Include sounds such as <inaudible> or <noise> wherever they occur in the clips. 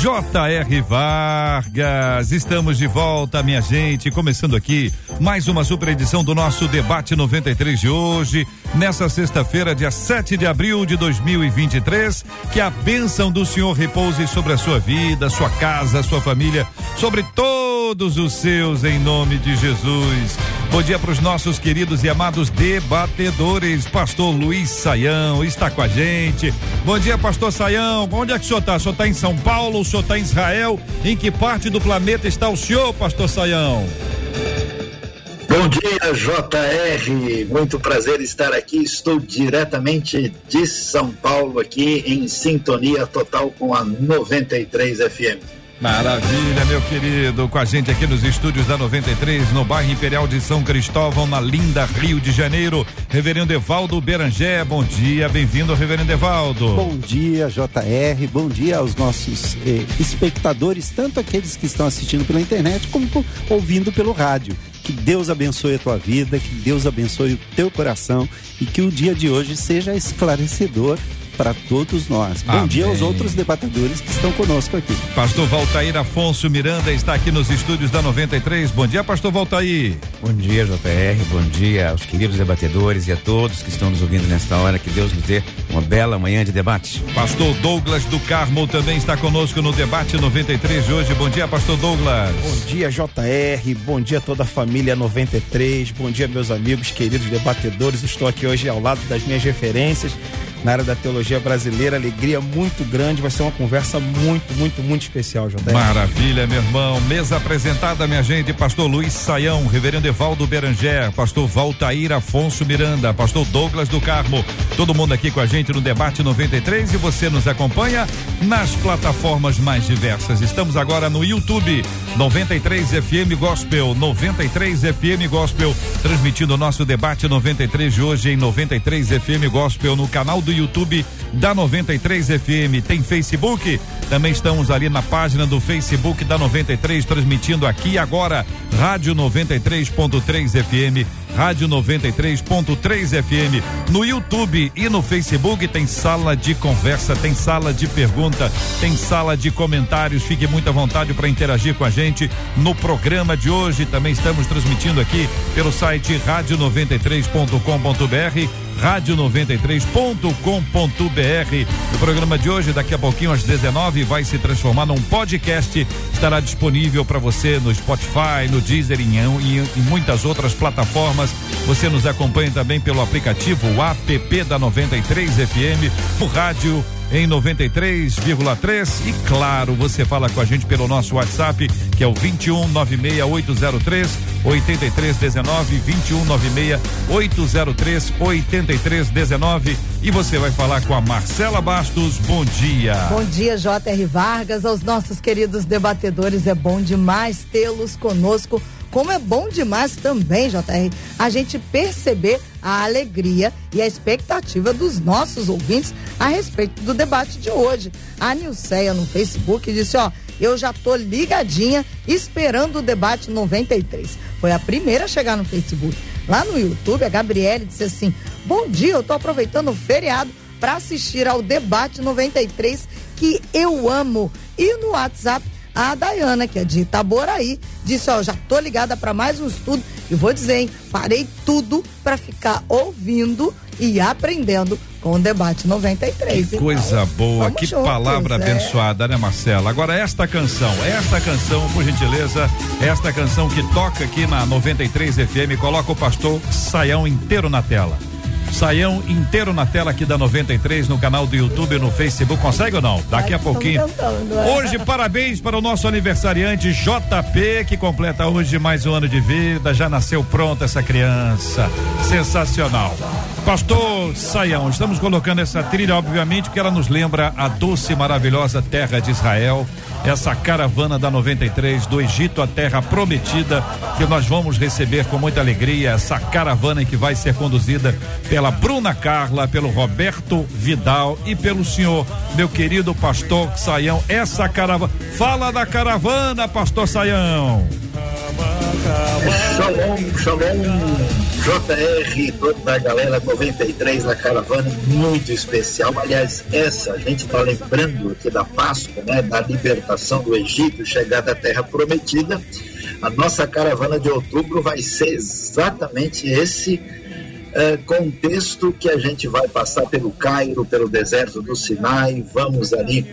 J.R. Vargas, estamos de volta, minha gente, começando aqui mais uma super edição do nosso debate 93 de hoje, nessa sexta-feira, dia 7 de abril de 2023. Que a bênção do Senhor repouse sobre a sua vida, sua casa, sua família, sobre todos os seus, em nome de Jesus. Bom dia para os nossos queridos e amados debatedores. Pastor Luiz Saião está com a gente. Bom dia, Pastor Saião. Onde é que o senhor está? O senhor está em São Paulo? O senhor está em Israel? Em que parte do planeta está o senhor, Pastor Saião? Bom dia, JR. Muito prazer estar aqui. Estou diretamente de São Paulo, aqui em sintonia total com a 93 FM. Maravilha, meu querido, com a gente aqui nos estúdios da 93, no bairro Imperial de São Cristóvão, na linda Rio de Janeiro. Reverendo Evaldo Berangé, bom dia, bem-vindo, Reverendo Evaldo. Bom dia, JR, bom dia aos nossos eh, espectadores, tanto aqueles que estão assistindo pela internet como ouvindo pelo rádio. Que Deus abençoe a tua vida, que Deus abençoe o teu coração e que o dia de hoje seja esclarecedor para todos nós. Bom Amém. dia aos outros debatedores que estão conosco aqui. Pastor Valtair Afonso Miranda está aqui nos estúdios da 93. Bom dia, Pastor Valtair. Bom dia, JR. Bom dia aos queridos debatedores e a todos que estão nos ouvindo nesta hora. Que Deus nos dê uma bela manhã de debate. Pastor Douglas do Carmo também está conosco no debate 93 de hoje. Bom dia, Pastor Douglas. Bom dia, JR. Bom dia a toda a família 93. Bom dia, meus amigos, queridos debatedores. Estou aqui hoje ao lado das minhas referências na área da teologia brasileira. Alegria muito grande, vai ser uma conversa muito, muito, muito especial, José. Maravilha, meu irmão. Mesa apresentada, minha gente, pastor Luiz Saião, reverendo Evaldo Beranger, pastor Valtair Afonso Miranda, pastor Douglas do Carmo. Todo mundo aqui com a gente no debate 93 e você nos acompanha nas plataformas mais diversas. Estamos agora no YouTube 93 FM Gospel, 93 FM Gospel, transmitindo o nosso debate 93 de hoje em 93 FM Gospel no canal do do YouTube da 93 FM. Tem Facebook? Também estamos ali na página do Facebook da 93, transmitindo aqui agora, Rádio 93.3 FM, Rádio 93.3 FM. No YouTube e no Facebook tem sala de conversa, tem sala de pergunta, tem sala de comentários. Fique muito à vontade para interagir com a gente no programa de hoje. Também estamos transmitindo aqui pelo site rádio93.com.br rádio93.com.br. O programa de hoje, daqui a pouquinho às 19, vai se transformar num podcast. Estará disponível para você no Spotify, no Deezer e em, em, muitas outras plataformas. Você nos acompanha também pelo aplicativo app da 93 FM, o rádio em 93,3 e claro, você fala com a gente pelo nosso WhatsApp, que é o 21 96803 8319 21 96 803 8319 e você vai falar com a Marcela Bastos. Bom dia. Bom dia, J.R. Vargas, aos nossos queridos debatedores. É bom demais tê-los conosco como é bom demais também, JR, a gente perceber a alegria e a expectativa dos nossos ouvintes a respeito do debate de hoje. A Nilceia no Facebook disse, ó, eu já tô ligadinha esperando o debate 93. Foi a primeira a chegar no Facebook. Lá no YouTube, a Gabriele disse assim: "Bom dia, eu tô aproveitando o feriado para assistir ao debate 93 que eu amo". E no WhatsApp a Dayana, que é de Itaboraí, disse: Ó, já tô ligada para mais um estudo e vou dizer, hein, parei tudo para ficar ouvindo e aprendendo com o debate 93. Que coisa boa, que juntos, palavra é. abençoada, né, Marcela? Agora, esta canção, esta canção, por gentileza, esta canção que toca aqui na 93 FM, coloca o pastor Saião inteiro na tela. Saião inteiro na tela aqui da 93, no canal do YouTube, no Facebook. Consegue ou não? Daqui a pouquinho. É. Hoje, parabéns para o nosso aniversariante JP, que completa hoje mais um ano de vida. Já nasceu pronta essa criança. Sensacional. Pastor Saião, estamos colocando essa trilha, obviamente, porque ela nos lembra a doce e maravilhosa terra de Israel essa caravana da 93 do Egito à Terra Prometida, que nós vamos receber com muita alegria essa caravana que vai ser conduzida pela Bruna Carla, pelo Roberto Vidal e pelo senhor, meu querido pastor Saião. Essa caravana, fala da caravana, pastor Saião. Shalom, shalom. JR, toda a galera 93 na caravana, muito especial. Aliás, essa a gente está lembrando aqui da Páscoa, né, da libertação do Egito, chegada à Terra Prometida. A nossa caravana de outubro vai ser exatamente esse eh, contexto que a gente vai passar pelo Cairo, pelo deserto do Sinai, vamos ali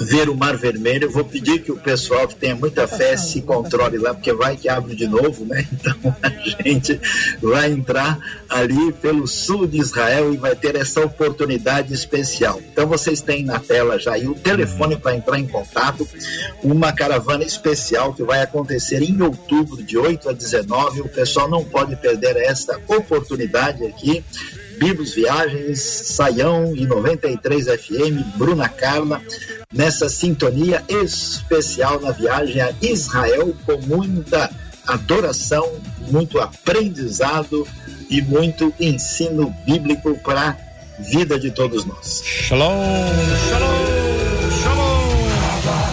ver o Mar Vermelho. Eu vou pedir que o pessoal que tenha muita fé se controle lá, porque vai que abre de novo, né? <laughs> Então a gente vai entrar ali pelo sul de Israel e vai ter essa oportunidade especial. Então vocês têm na tela já aí o telefone para entrar em contato, uma caravana especial que vai acontecer em outubro, de 8 a 19. O pessoal não pode perder esta oportunidade aqui. Biblos Viagens, Saião e 93 FM, Bruna Carla, nessa sintonia especial na viagem a Israel com muita adoração, muito aprendizado e muito ensino bíblico para a vida de todos nós. Shalom, shalom.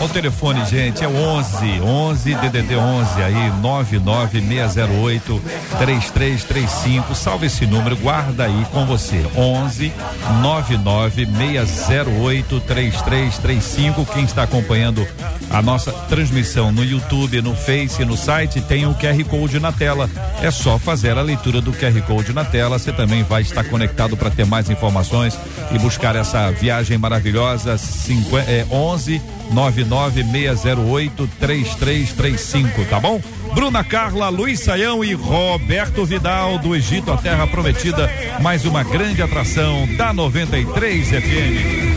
O telefone, gente, é 11 11 DDD 11 aí 99608 3335. Salve esse número, guarda aí com você. 11 99608 3335. Quem está acompanhando a nossa transmissão no YouTube, no Face, no site, tem o QR Code na tela. É só fazer a leitura do QR Code na tela. Você também vai estar conectado para ter mais informações e buscar essa viagem maravilhosa. 50, é, 11 996083335, tá bom? Bruna Carla, Luiz Saião e Roberto Vidal do Egito, a terra prometida, mais uma grande atração da 93 FM.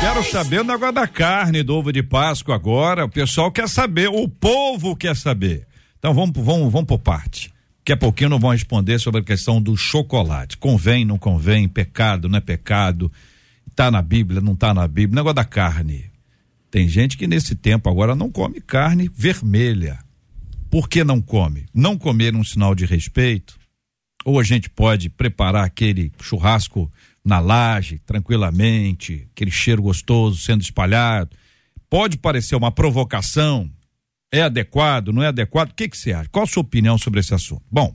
Quero saber o negócio da carne, do ovo de Páscoa agora. O pessoal quer saber, o povo quer saber. Então vamos, vamos, vamos por parte. Daqui a pouquinho não vão responder sobre a questão do chocolate. Convém, não convém, pecado, não é pecado, tá na Bíblia, não tá na Bíblia, negócio da carne. Tem gente que nesse tempo agora não come carne vermelha. Por que não come? Não comer um sinal de respeito? Ou a gente pode preparar aquele churrasco na laje, tranquilamente, aquele cheiro gostoso sendo espalhado. Pode parecer uma provocação, é adequado, não é adequado? O que, que você acha? Qual a sua opinião sobre esse assunto? Bom,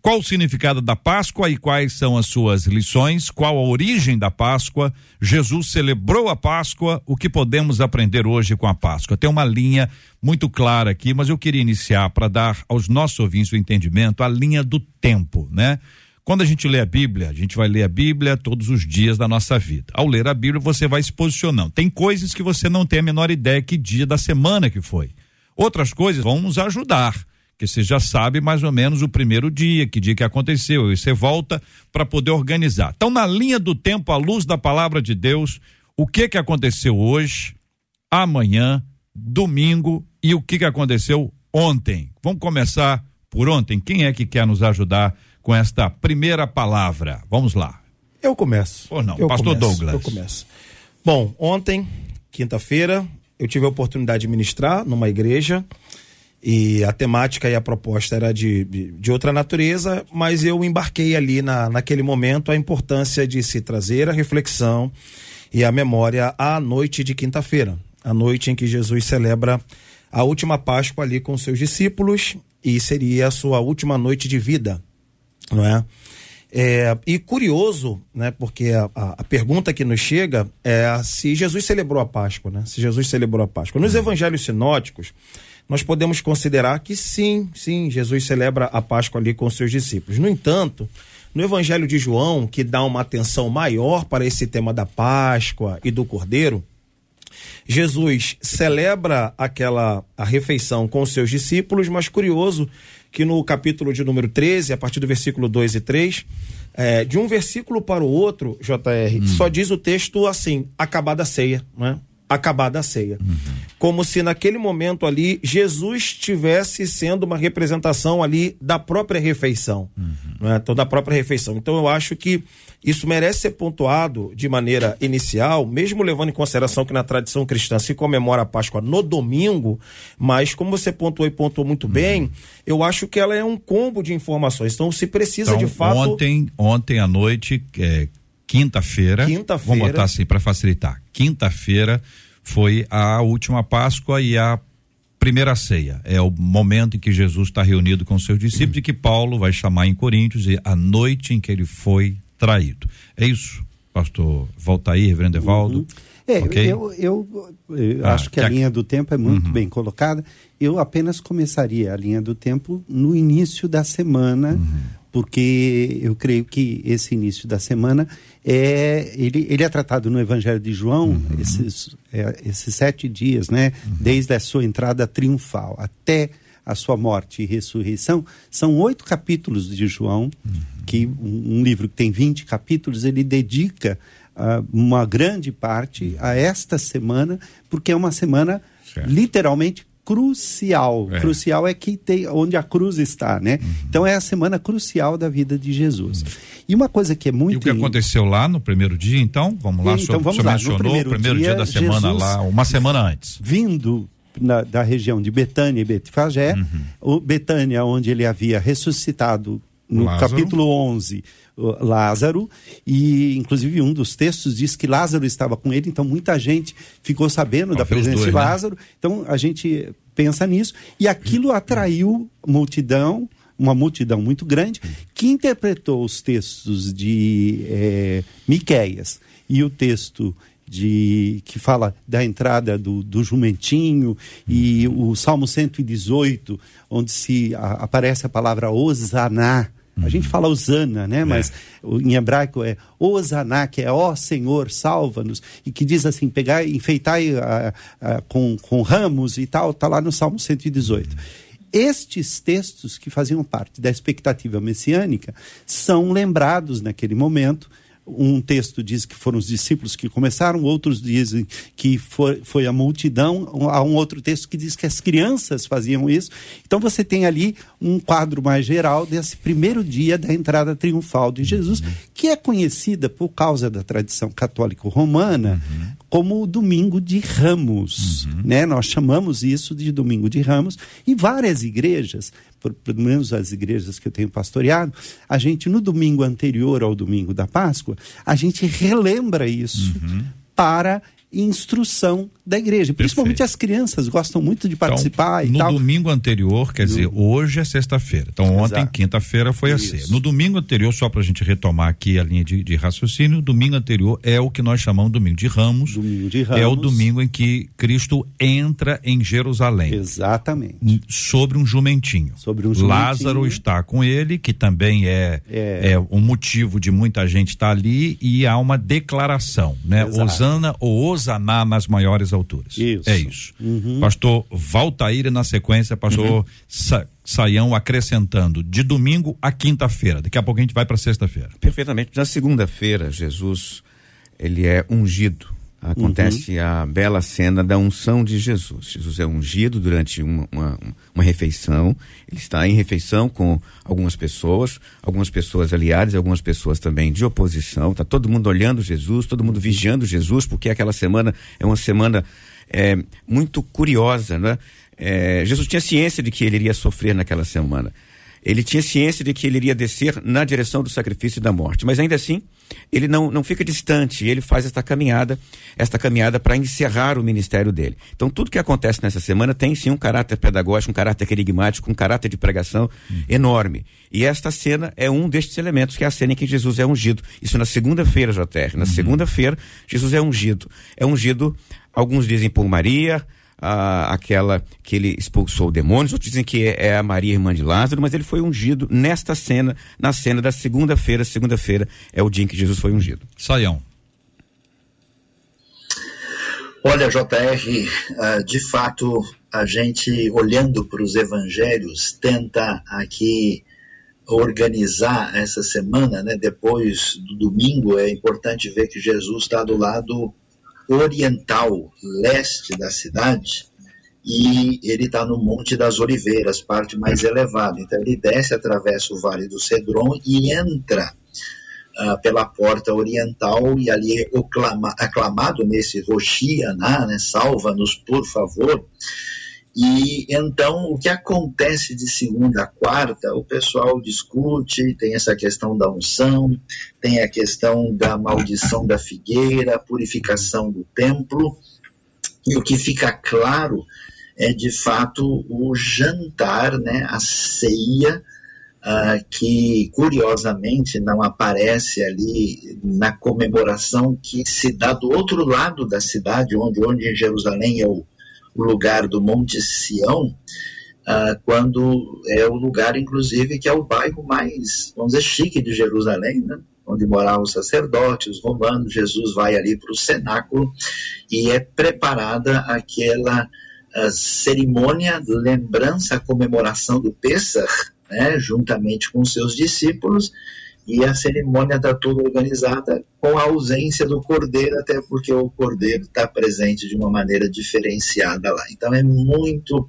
qual o significado da Páscoa e quais são as suas lições? Qual a origem da Páscoa? Jesus celebrou a Páscoa, o que podemos aprender hoje com a Páscoa? Tem uma linha muito clara aqui, mas eu queria iniciar para dar aos nossos ouvintes o entendimento a linha do tempo, né? Quando a gente lê a Bíblia, a gente vai ler a Bíblia todos os dias da nossa vida. Ao ler a Bíblia, você vai se posicionando. Tem coisas que você não tem a menor ideia que dia da semana que foi. Outras coisas vão nos ajudar, que você já sabe mais ou menos o primeiro dia, que dia que aconteceu, e você volta para poder organizar. Então, na linha do tempo, à luz da palavra de Deus, o que que aconteceu hoje, amanhã, domingo e o que que aconteceu ontem? Vamos começar por ontem. Quem é que quer nos ajudar com esta primeira palavra? Vamos lá. Eu começo. Ou não, eu Pastor começo, Douglas. Eu começo. Bom, ontem, quinta-feira, eu tive a oportunidade de ministrar numa igreja e a temática e a proposta era de, de, outra natureza, mas eu embarquei ali na, naquele momento a importância de se trazer a reflexão e a memória à noite de quinta-feira, a noite em que Jesus celebra a última Páscoa ali com seus discípulos e seria a sua última noite de vida, não é? É, e curioso, né, porque a, a, pergunta que nos chega é se Jesus celebrou a Páscoa, né? Se Jesus celebrou a Páscoa. Nos evangelhos sinóticos, nós podemos considerar que sim, sim, Jesus celebra a Páscoa ali com seus discípulos. No entanto, no Evangelho de João, que dá uma atenção maior para esse tema da Páscoa e do Cordeiro, Jesus celebra aquela a refeição com seus discípulos, mas curioso que no capítulo de número 13, a partir do versículo 2 e 3, é, de um versículo para o outro, JR, hum. só diz o texto assim: acabada a ceia, né? acabada a ceia. Uhum. Como se naquele momento ali Jesus estivesse sendo uma representação ali da própria refeição, uhum. né? então, da própria refeição. Então eu acho que isso merece ser pontuado de maneira inicial, mesmo levando em consideração que na tradição cristã se comemora a Páscoa no domingo, mas como você pontuou e pontuou muito uhum. bem, eu acho que ela é um combo de informações. Então se precisa então, de fato. Ontem, ontem à noite, é, quinta-feira. Quinta-feira. Vamos botar assim para facilitar. Quinta-feira foi a última Páscoa e a primeira ceia. É o momento em que Jesus está reunido com seus discípulos e que Paulo vai chamar em Coríntios e a noite em que ele foi traído. É isso, pastor Voltaí, reverendo Evaldo? Uhum. É, okay? eu, eu, eu ah, acho que, que a, linha do tempo é muito uhum. bem colocada. Eu apenas começaria a linha do tempo no início da semana, uhum. porque eu creio que esse início da semana é ele, ele é tratado no Evangelho de João uhum. esses, é, esses sete dias, né? Uhum. Desde a sua entrada triunfal até a sua morte e ressurreição, são oito capítulos de João, uhum. que um, um, livro que tem 20 capítulos, ele dedica uh, uma grande parte a esta semana, porque é uma semana certo. literalmente crucial. É. Crucial é que tem onde a cruz está, né? Uhum. Então é a semana crucial da vida de Jesus. Uhum. E uma coisa que é muito. E o que aconteceu lá no primeiro dia, então? Vamos lá, então, vamos lá. mencionou no primeiro o primeiro dia, dia da semana Jesus lá, uma semana antes. Vindo na, da região de Betânia e Betfagé, uhum. o Betânia, onde ele havia ressuscitado no Lázaro. capítulo 11, Lázaro, e inclusive um dos textos diz que Lázaro estava com ele, então muita gente ficou sabendo da presença dois, de né? Lázaro. Né? Então a gente pensa nisso, e aquilo atraiu multidão, uma multidão muito grande, que interpretou os textos de é, Miquéias e o texto de que fala da entrada do, do jumentinho e o Salmo 118, onde se a, aparece a palavra Osaná. A gente fala Osana, né? É. Mas em hebraico é Osaná, que é ó Senhor, salva-nos. E que diz assim, pegar, enfeitar com, com ramos e tal, tá lá no Salmo 118. Estes textos que faziam parte da expectativa messiânica são lembrados naquele momento um texto diz que foram os discípulos que começaram, outros dizem que foi, foi a multidão, há um outro texto que diz que as crianças faziam isso. Então você tem ali um quadro mais geral desse primeiro dia da entrada triunfal de Jesus, que é conhecida por causa da tradição católica romana uhum. Como o Domingo de Ramos. Uhum. Né? Nós chamamos isso de Domingo de Ramos, e várias igrejas por, pelo menos as igrejas que eu tenho pastoreado, a gente no domingo anterior ao domingo da Páscoa, a gente relembra isso uhum. para instrução da igreja. Principalmente Perfeito. as crianças gostam muito de participar então, e no tal. No domingo anterior, quer dizer, hoje é sexta-feira. Então ontem, quinta-feira, foi Isso. a ceia. No domingo anterior, só para a gente retomar aqui a linha de, de raciocínio, o domingo anterior é o que nós chamamos de domingo de Ramos. Domingo de Ramos. É o domingo em que Cristo entra em Jerusalém. Exatamente. Sobre um jumentinho. Sobre um jumentinho. Lázaro está com ele, que também é, é. é um motivo de muita gente estar ali e há uma declaração, né? Exato. Osana ou Osaná nas maiores alturas. Isso. É isso. Uhum. Pastor Valtaíra na sequência, pastor uhum. Sa Saião acrescentando de domingo a quinta-feira. Daqui a pouco a gente vai para sexta-feira. Perfeitamente. Na segunda-feira, Jesus, ele é ungido acontece uhum. a bela cena da unção de Jesus. Jesus é ungido durante uma, uma, uma, refeição, ele está em refeição com algumas pessoas, algumas pessoas aliadas, algumas pessoas também de oposição, está todo mundo olhando Jesus, todo mundo vigiando Jesus, porque aquela semana é uma semana é, muito curiosa, né? É, Jesus tinha ciência de que ele iria sofrer naquela semana. Ele tinha ciência de que ele iria descer na direção do sacrifício e da morte, mas ainda assim, ele não, não fica distante, ele faz esta caminhada, esta caminhada para encerrar o ministério dele. Então, tudo que acontece nessa semana tem sim um caráter pedagógico, um caráter enigmático, um caráter de pregação hum. enorme. E esta cena é um destes elementos, que é a cena em que Jesus é ungido. Isso na segunda-feira, JR. Na uhum. segunda-feira, Jesus é ungido. É ungido, alguns dizem por Maria, ah, aquela que ele expulsou demônios, outros dizem que é, é, a Maria, irmã de Lázaro, mas ele foi ungido nesta cena, na cena da segunda-feira. Segunda-feira é o dia em que Jesus foi ungido. Saião. Olha, JR, ah, de fato, a gente, olhando para os evangelhos, tenta aqui organizar essa semana, né? Depois do domingo, é importante ver que Jesus está do lado oriental, leste da cidade, e ele está no Monte das Oliveiras, parte mais elevada. Então ele desce, atravessa o Vale do Cedron e entra uh, pela porta oriental e ali é aclamado nesse Roxianá, né, salva-nos por favor. E então o que acontece de segunda a quarta, o pessoal discute, tem essa questão da unção, tem a questão da maldição da figueira, purificação do templo. E o que fica claro é de fato o jantar, né, a ceia, uh, que curiosamente não aparece ali na comemoração que se dá do outro lado da cidade, onde, onde em Jerusalém é o, o lugar do Monte Sião, uh, quando é o lugar, inclusive, que é o bairro mais, vamos dizer, chique de Jerusalém, né? onde moravam os sacerdotes, os romanos. Jesus vai ali para o cenáculo e é preparada aquela uh, cerimônia, lembrança, comemoração do Pêssar, né, juntamente com seus discípulos, e a cerimônia está toda organizada com a ausência do cordeiro, até porque o cordeiro está presente de uma maneira diferenciada lá. Então é muito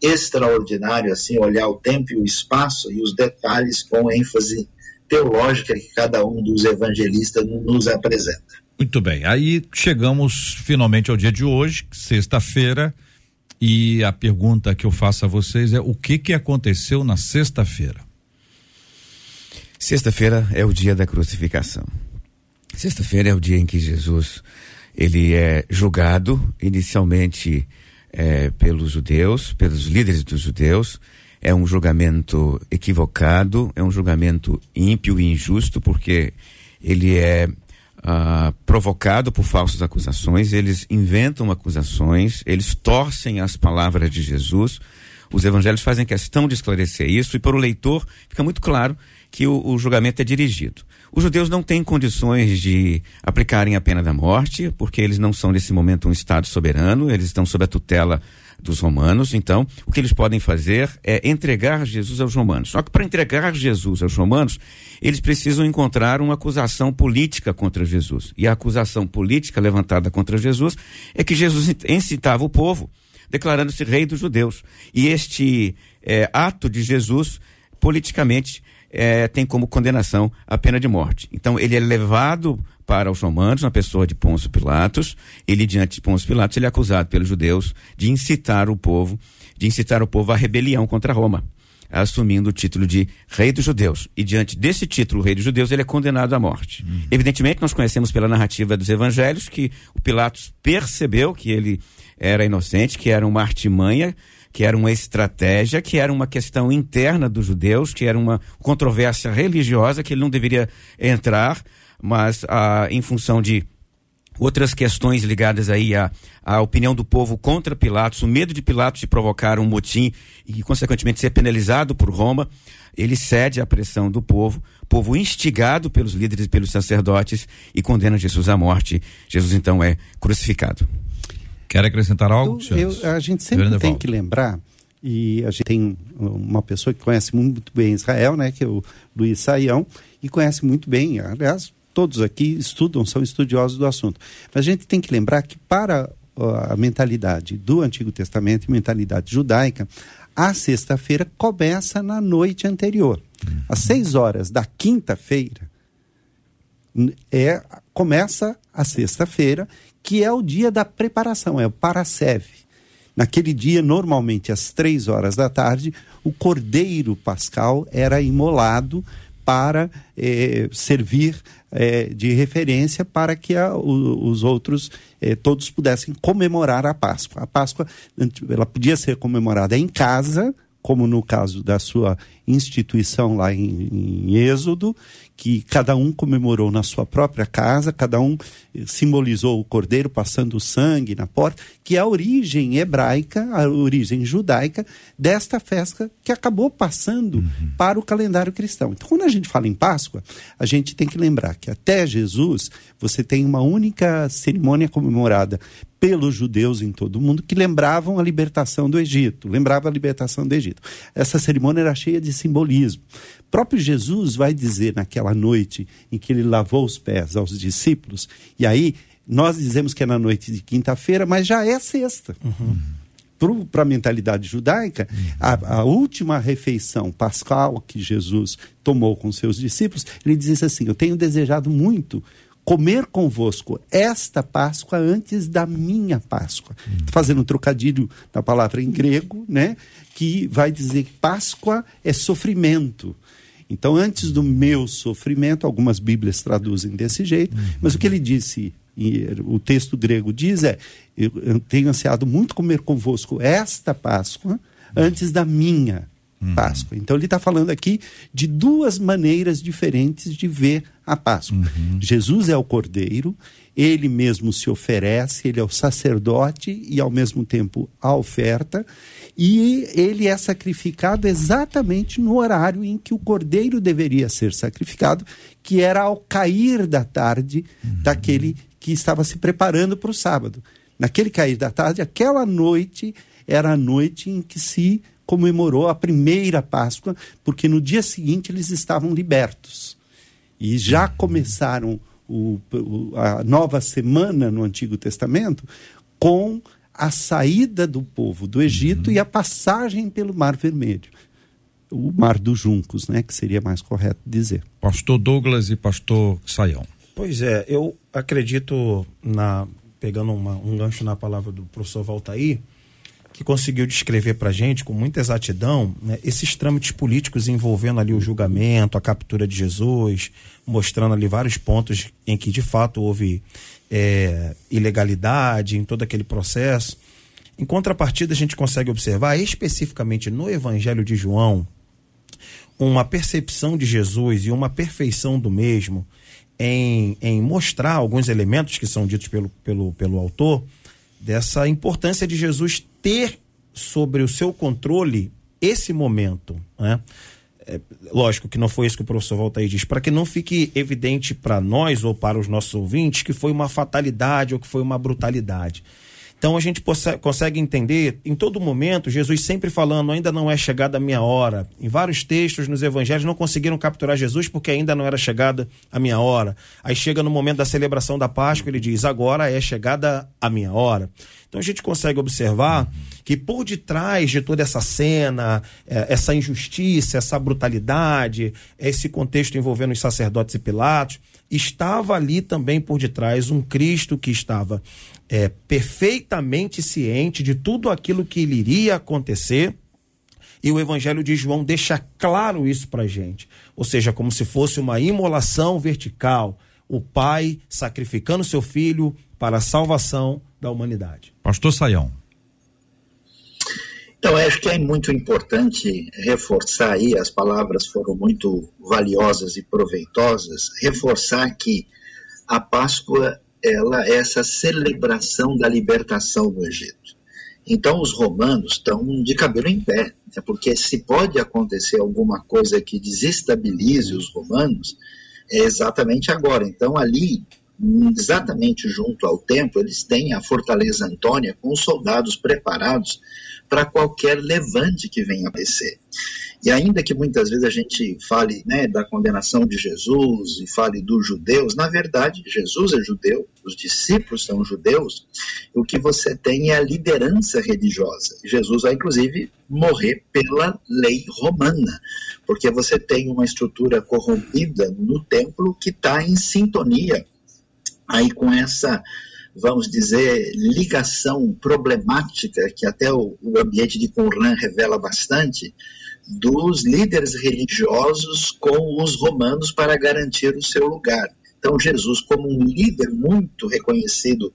extraordinário assim olhar o tempo e o espaço e os detalhes com ênfase teológica que cada um dos evangelistas nos apresenta. Muito bem. Aí chegamos finalmente ao dia de hoje, sexta-feira. E a pergunta que eu faço a vocês é: o que que aconteceu na sexta-feira? Sexta-feira é o dia da crucificação. Sexta-feira é o dia em que Jesus ele é julgado inicialmente é, pelos judeus, pelos líderes dos judeus. É um julgamento equivocado, é um julgamento ímpio e injusto, porque ele é ah, provocado por falsas acusações, eles inventam acusações, eles torcem as palavras de Jesus. Os evangelhos fazem questão de esclarecer isso e para o leitor fica muito claro que o, o julgamento é dirigido. Os judeus não têm condições de aplicarem a pena da morte, porque eles não são nesse momento um Estado soberano, eles estão sob a tutela dos romanos. Então, o que eles podem fazer é entregar Jesus aos romanos. Só que para entregar Jesus aos romanos, eles precisam encontrar uma acusação política contra Jesus. E a acusação política levantada contra Jesus é que Jesus incitava o povo, declarando-se rei dos judeus. E este é, ato de Jesus, politicamente, é, tem como condenação a pena de morte. Então, ele é levado para os romanos, na pessoa de Pôncio Pilatos. Ele, diante de Pôncio Pilatos, ele é acusado pelos judeus de incitar o povo, de incitar o povo à rebelião contra Roma, assumindo o título de rei dos judeus. E diante desse título, rei dos judeus, ele é condenado à morte. Uhum. Evidentemente, nós conhecemos pela narrativa dos evangelhos que o Pilatos percebeu que ele era inocente, que era uma artimanha, que era uma estratégia, que era uma questão interna dos judeus, que era uma controvérsia religiosa que ele não deveria entrar, mas ah, em função de outras questões ligadas aí à, à opinião do povo contra Pilatos, o medo de Pilatos de provocar um motim e, consequentemente, ser penalizado por Roma, ele cede à pressão do povo, povo instigado pelos líderes e pelos sacerdotes e condena Jesus à morte. Jesus, então, é crucificado. Quer acrescentar algo? Eu, eu, a gente sempre tem que lembrar, e a gente tem uma pessoa que conhece muito bem Israel, né, que é o Luiz Saião, e conhece muito bem, aliás, todos aqui estudam, são estudiosos do assunto. Mas a gente tem que lembrar que para a mentalidade do Antigo Testamento e mentalidade judaica, a sexta-feira começa na noite anterior. Às seis horas da quinta-feira é começa a sexta-feira, que é o dia da preparação, é o Parasev. Naquele dia, normalmente às três horas da tarde, o cordeiro pascal era imolado para eh, servir eh, de referência para que a, o, os outros eh, todos pudessem comemorar a Páscoa. A Páscoa ela podia ser comemorada em casa, como no caso da sua instituição lá em, em Êxodo, que cada um comemorou na sua própria casa, cada um simbolizou o cordeiro passando o sangue na porta, que é a origem hebraica, a origem judaica desta festa que acabou passando uhum. para o calendário cristão. Então, quando a gente fala em Páscoa, a gente tem que lembrar que até Jesus você tem uma única cerimônia comemorada pelos judeus em todo o mundo que lembravam a libertação do Egito, lembrava a libertação do Egito. Essa cerimônia era cheia de simbolismo próprio Jesus vai dizer naquela noite em que ele lavou os pés aos discípulos, e aí nós dizemos que é na noite de quinta-feira, mas já é sexta. Uhum. Para a mentalidade judaica, a, a, última refeição pascal que Jesus tomou com seus discípulos, ele diz assim: Eu tenho desejado muito comer convosco esta Páscoa antes da minha Páscoa. Uhum. Fazendo um trocadilho da palavra em grego, né? Que vai dizer que Páscoa é sofrimento. Então, antes do meu sofrimento, algumas Bíblias traduzem desse jeito, mas o que ele disse, o texto grego diz é: eu tenho ansiado muito comer convosco esta Páscoa antes da minha uhum. Páscoa. Então ele está falando aqui de duas maneiras diferentes de ver a Páscoa. Uhum. Jesus é o Cordeiro, ele mesmo se oferece, ele é o sacerdote e ao mesmo tempo a oferta, e ele é sacrificado exatamente no horário em que o cordeiro deveria ser sacrificado, que era ao cair da tarde uhum. daquele que estava se preparando para o sábado. Naquele cair da tarde, aquela noite era a noite em que se comemorou a primeira Páscoa, porque no dia seguinte eles estavam libertos. E já começaram o, a nova semana no Antigo Testamento com a saída do povo do Egito uhum. e a passagem pelo Mar Vermelho. O Mar dos Juncos, né, que seria mais correto dizer. Pastor Douglas e pastor Saião. Pois é, eu acredito na pegando uma, um gancho na palavra do professor Valtair, que conseguiu descrever para gente com muita exatidão né, esses trâmites políticos envolvendo ali o julgamento, a captura de Jesus, mostrando ali vários pontos em que de fato houve é, ilegalidade em todo aquele processo. Em contrapartida, a gente consegue observar especificamente no Evangelho de João uma percepção de Jesus e uma perfeição do mesmo em, em mostrar alguns elementos que são ditos pelo, pelo, pelo autor dessa importância de Jesus ter sobre o seu controle esse momento, né? É, lógico que não foi isso que o professor Voltaí diz, para que não fique evidente para nós ou para os nossos ouvintes que foi uma fatalidade ou que foi uma brutalidade. Então a gente consegue entender em todo momento Jesus sempre falando: ainda não é chegada a minha hora. Em vários textos nos evangelhos não conseguiram capturar Jesus porque ainda não era chegada a minha hora. Aí chega no momento da celebração da Páscoa, ele diz: agora é chegada a minha hora. Então a gente consegue observar que por detrás de toda essa cena, é, essa injustiça, essa brutalidade, esse contexto envolvendo os sacerdotes e Pilatos, estava ali também por detrás um Cristo que estava é, perfeitamente ciente de tudo aquilo que lhe iria acontecer. E o Evangelho de João deixa claro isso para gente. Ou seja, como se fosse uma imolação vertical. O pai sacrificando seu filho para a salvação da humanidade. Pastor Saião. Então, acho que é muito importante reforçar aí, as palavras foram muito valiosas e proveitosas, reforçar que a Páscoa ela essa celebração da libertação do Egito. Então, os romanos estão de cabelo em pé, né? porque se pode acontecer alguma coisa que desestabilize os romanos, é exatamente agora. Então, ali, exatamente junto ao templo, eles têm a Fortaleza Antônia com os soldados preparados para qualquer levante que venha a aparecer. E ainda que muitas vezes a gente fale né, da condenação de Jesus e fale dos judeus, na verdade, Jesus é judeu, os discípulos são judeus, o que você tem é a liderança religiosa. Jesus vai, inclusive, morrer pela lei romana, porque você tem uma estrutura corrompida no templo que está em sintonia aí com essa vamos dizer, ligação problemática que até o, o ambiente de Qumran revela bastante, dos líderes religiosos com os romanos para garantir o seu lugar. Então, Jesus, como um líder muito reconhecido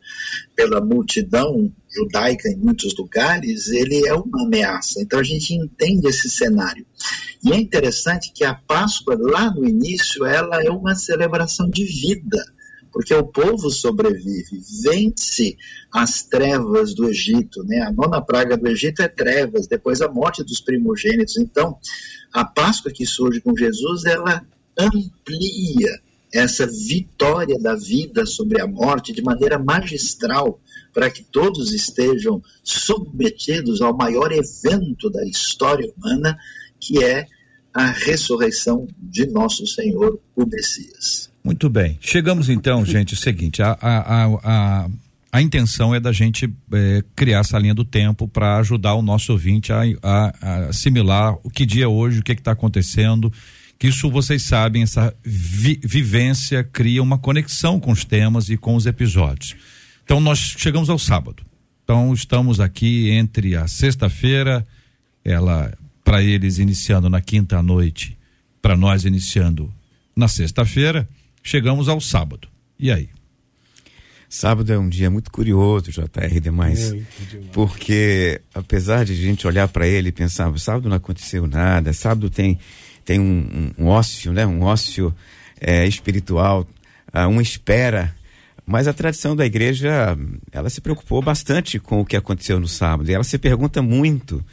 pela multidão judaica em muitos lugares, ele é uma ameaça. Então, a gente entende esse cenário. E é interessante que a Páscoa, lá no início, ela é uma celebração de vida porque o povo sobrevive, vence as trevas do Egito, né? A nona praga do Egito é trevas, depois a morte dos primogênitos. Então, a Páscoa que surge com Jesus, ela amplia essa vitória da vida sobre a morte de maneira magistral, para que todos estejam submetidos ao maior evento da história humana, que é a ressurreição de nosso Senhor, o Messias. Muito bem. Chegamos então, gente, é o seguinte: a, a, a, a, intenção é da gente é, criar essa linha do tempo para ajudar o nosso ouvinte a, a, a, assimilar o que dia é hoje, o que está acontecendo. Que isso vocês sabem, essa vi, vivência cria uma conexão com os temas e com os episódios. Então nós chegamos ao sábado. Então estamos aqui entre a sexta-feira, ela para eles iniciando na quinta à noite, para nós iniciando na sexta-feira, chegamos ao sábado. E aí? Sábado é um dia muito curioso, JR, demais. Porque, apesar de a gente olhar para ele e pensar, sábado não aconteceu nada, sábado tem, tem um, um, um ócio, né? Um ócio é, espiritual, uh, uma espera. Mas a tradição da igreja, ela se preocupou bastante com o que aconteceu no sábado. E ela se pergunta muito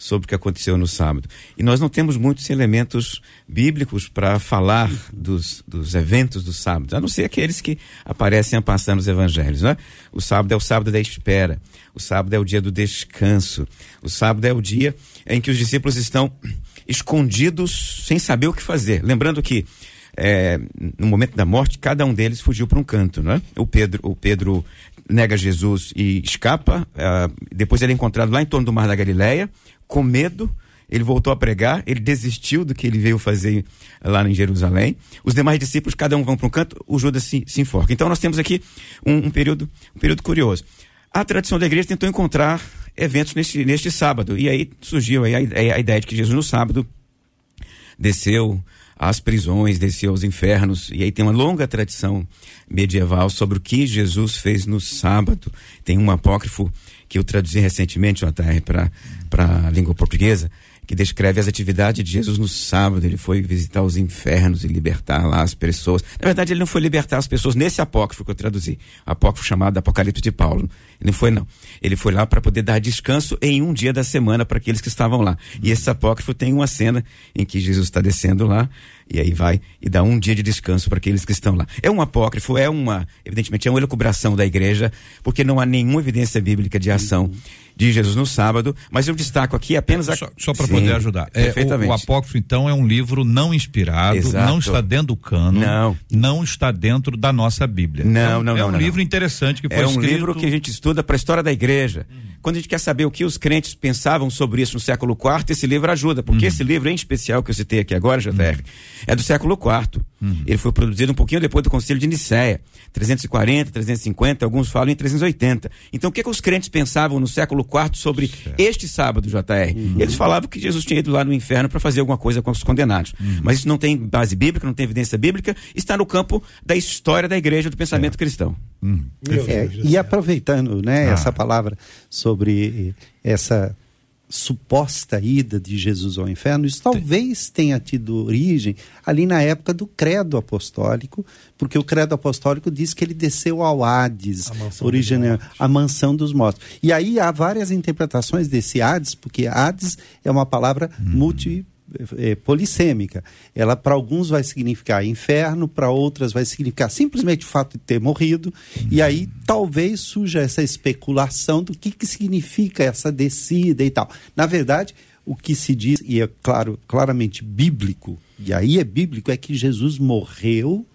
sobre o que aconteceu no sábado. E nós não temos muitos elementos bíblicos para falar dos, dos eventos do sábado, a não ser aqueles que aparecem a passar nos evangelhos. Né? O sábado é o sábado da espera, o sábado é o dia do descanso, o sábado é o dia em que os discípulos estão escondidos sem saber o que fazer. Lembrando que é, no momento da morte, cada um deles fugiu para um canto, né? O Pedro, o Pedro nega Jesus e escapa. Uh, depois ele é encontrado lá em torno do Mar da Galileia com medo, ele voltou a pregar, ele desistiu do que ele veio fazer lá em Jerusalém. Os demais discípulos, cada um vão para um canto, o Judas se, se enforca. Então nós temos aqui um, um, período, um período curioso. A tradição da igreja tentou encontrar eventos neste, neste sábado. E aí surgiu aí a, a ideia de que Jesus no sábado desceu às prisões, desceu aos infernos. E aí tem uma longa tradição medieval sobre o que Jesus fez no sábado. Tem um apócrifo que eu traduzi recentemente, JR, para a língua portuguesa, que descreve as atividades de Jesus no sábado. Ele foi visitar os infernos e libertar lá as pessoas. Na verdade, ele não foi libertar as pessoas nesse apócrifo que eu traduzi, apócrifo chamado Apocalipse de Paulo. Ele não foi, não. Ele foi lá para poder dar descanso em um dia da semana para aqueles que estavam lá. E esse apócrifo tem uma cena em que Jesus está descendo lá e aí vai e dá um dia de descanso para aqueles que estão lá. É um apócrifo, é uma, evidentemente, é uma elucubração da igreja, porque não há nenhuma evidência bíblica de ação de Jesus no sábado, mas eu destaco aqui apenas a... Só, só para poder ajudar. É, o, o, Apócrifo, então, é um livro não inspirado, Exato. não está dentro do cano, não. não está dentro da nossa Bíblia. Não, então, não, é não. É um não, livro não. interessante que foi É um escrito... livro que a gente estuda para a história da igreja. Hum. Quando a gente quer saber o que os crentes pensavam sobre isso no século IV, esse livro ajuda, porque uhum. esse livro em especial que eu citei aqui agora, JR, uhum. é do século IV. Uhum. Ele foi produzido um pouquinho depois do Concílio de Nicéia, 340, 350, alguns falam em 380. Então, o que, que os crentes pensavam no século IV sobre certo. este sábado, JR? Uhum. Eles falavam que Jesus tinha ido lá no inferno para fazer alguma coisa com os condenados. Uhum. Mas isso não tem base bíblica, não tem evidência bíblica, está no campo da história da igreja, do pensamento é. cristão. Hum. É, e aproveitando né, ah. essa palavra sobre essa suposta ida de Jesus ao inferno, isso talvez tenha tido origem ali na época do credo apostólico, porque o credo apostólico diz que ele desceu ao Hades, a original, a mansão dos mortos. E aí há várias interpretações desse Hades, porque Hades é uma palavra hum. multi é, polissêmica. Ela para alguns vai significar inferno, para outras vai significar simplesmente o fato de ter morrido. E aí talvez surja essa especulação do que, que significa essa descida e tal. Na verdade, o que se diz, e é claro, claramente bíblico, e aí é bíblico, é que Jesus morreu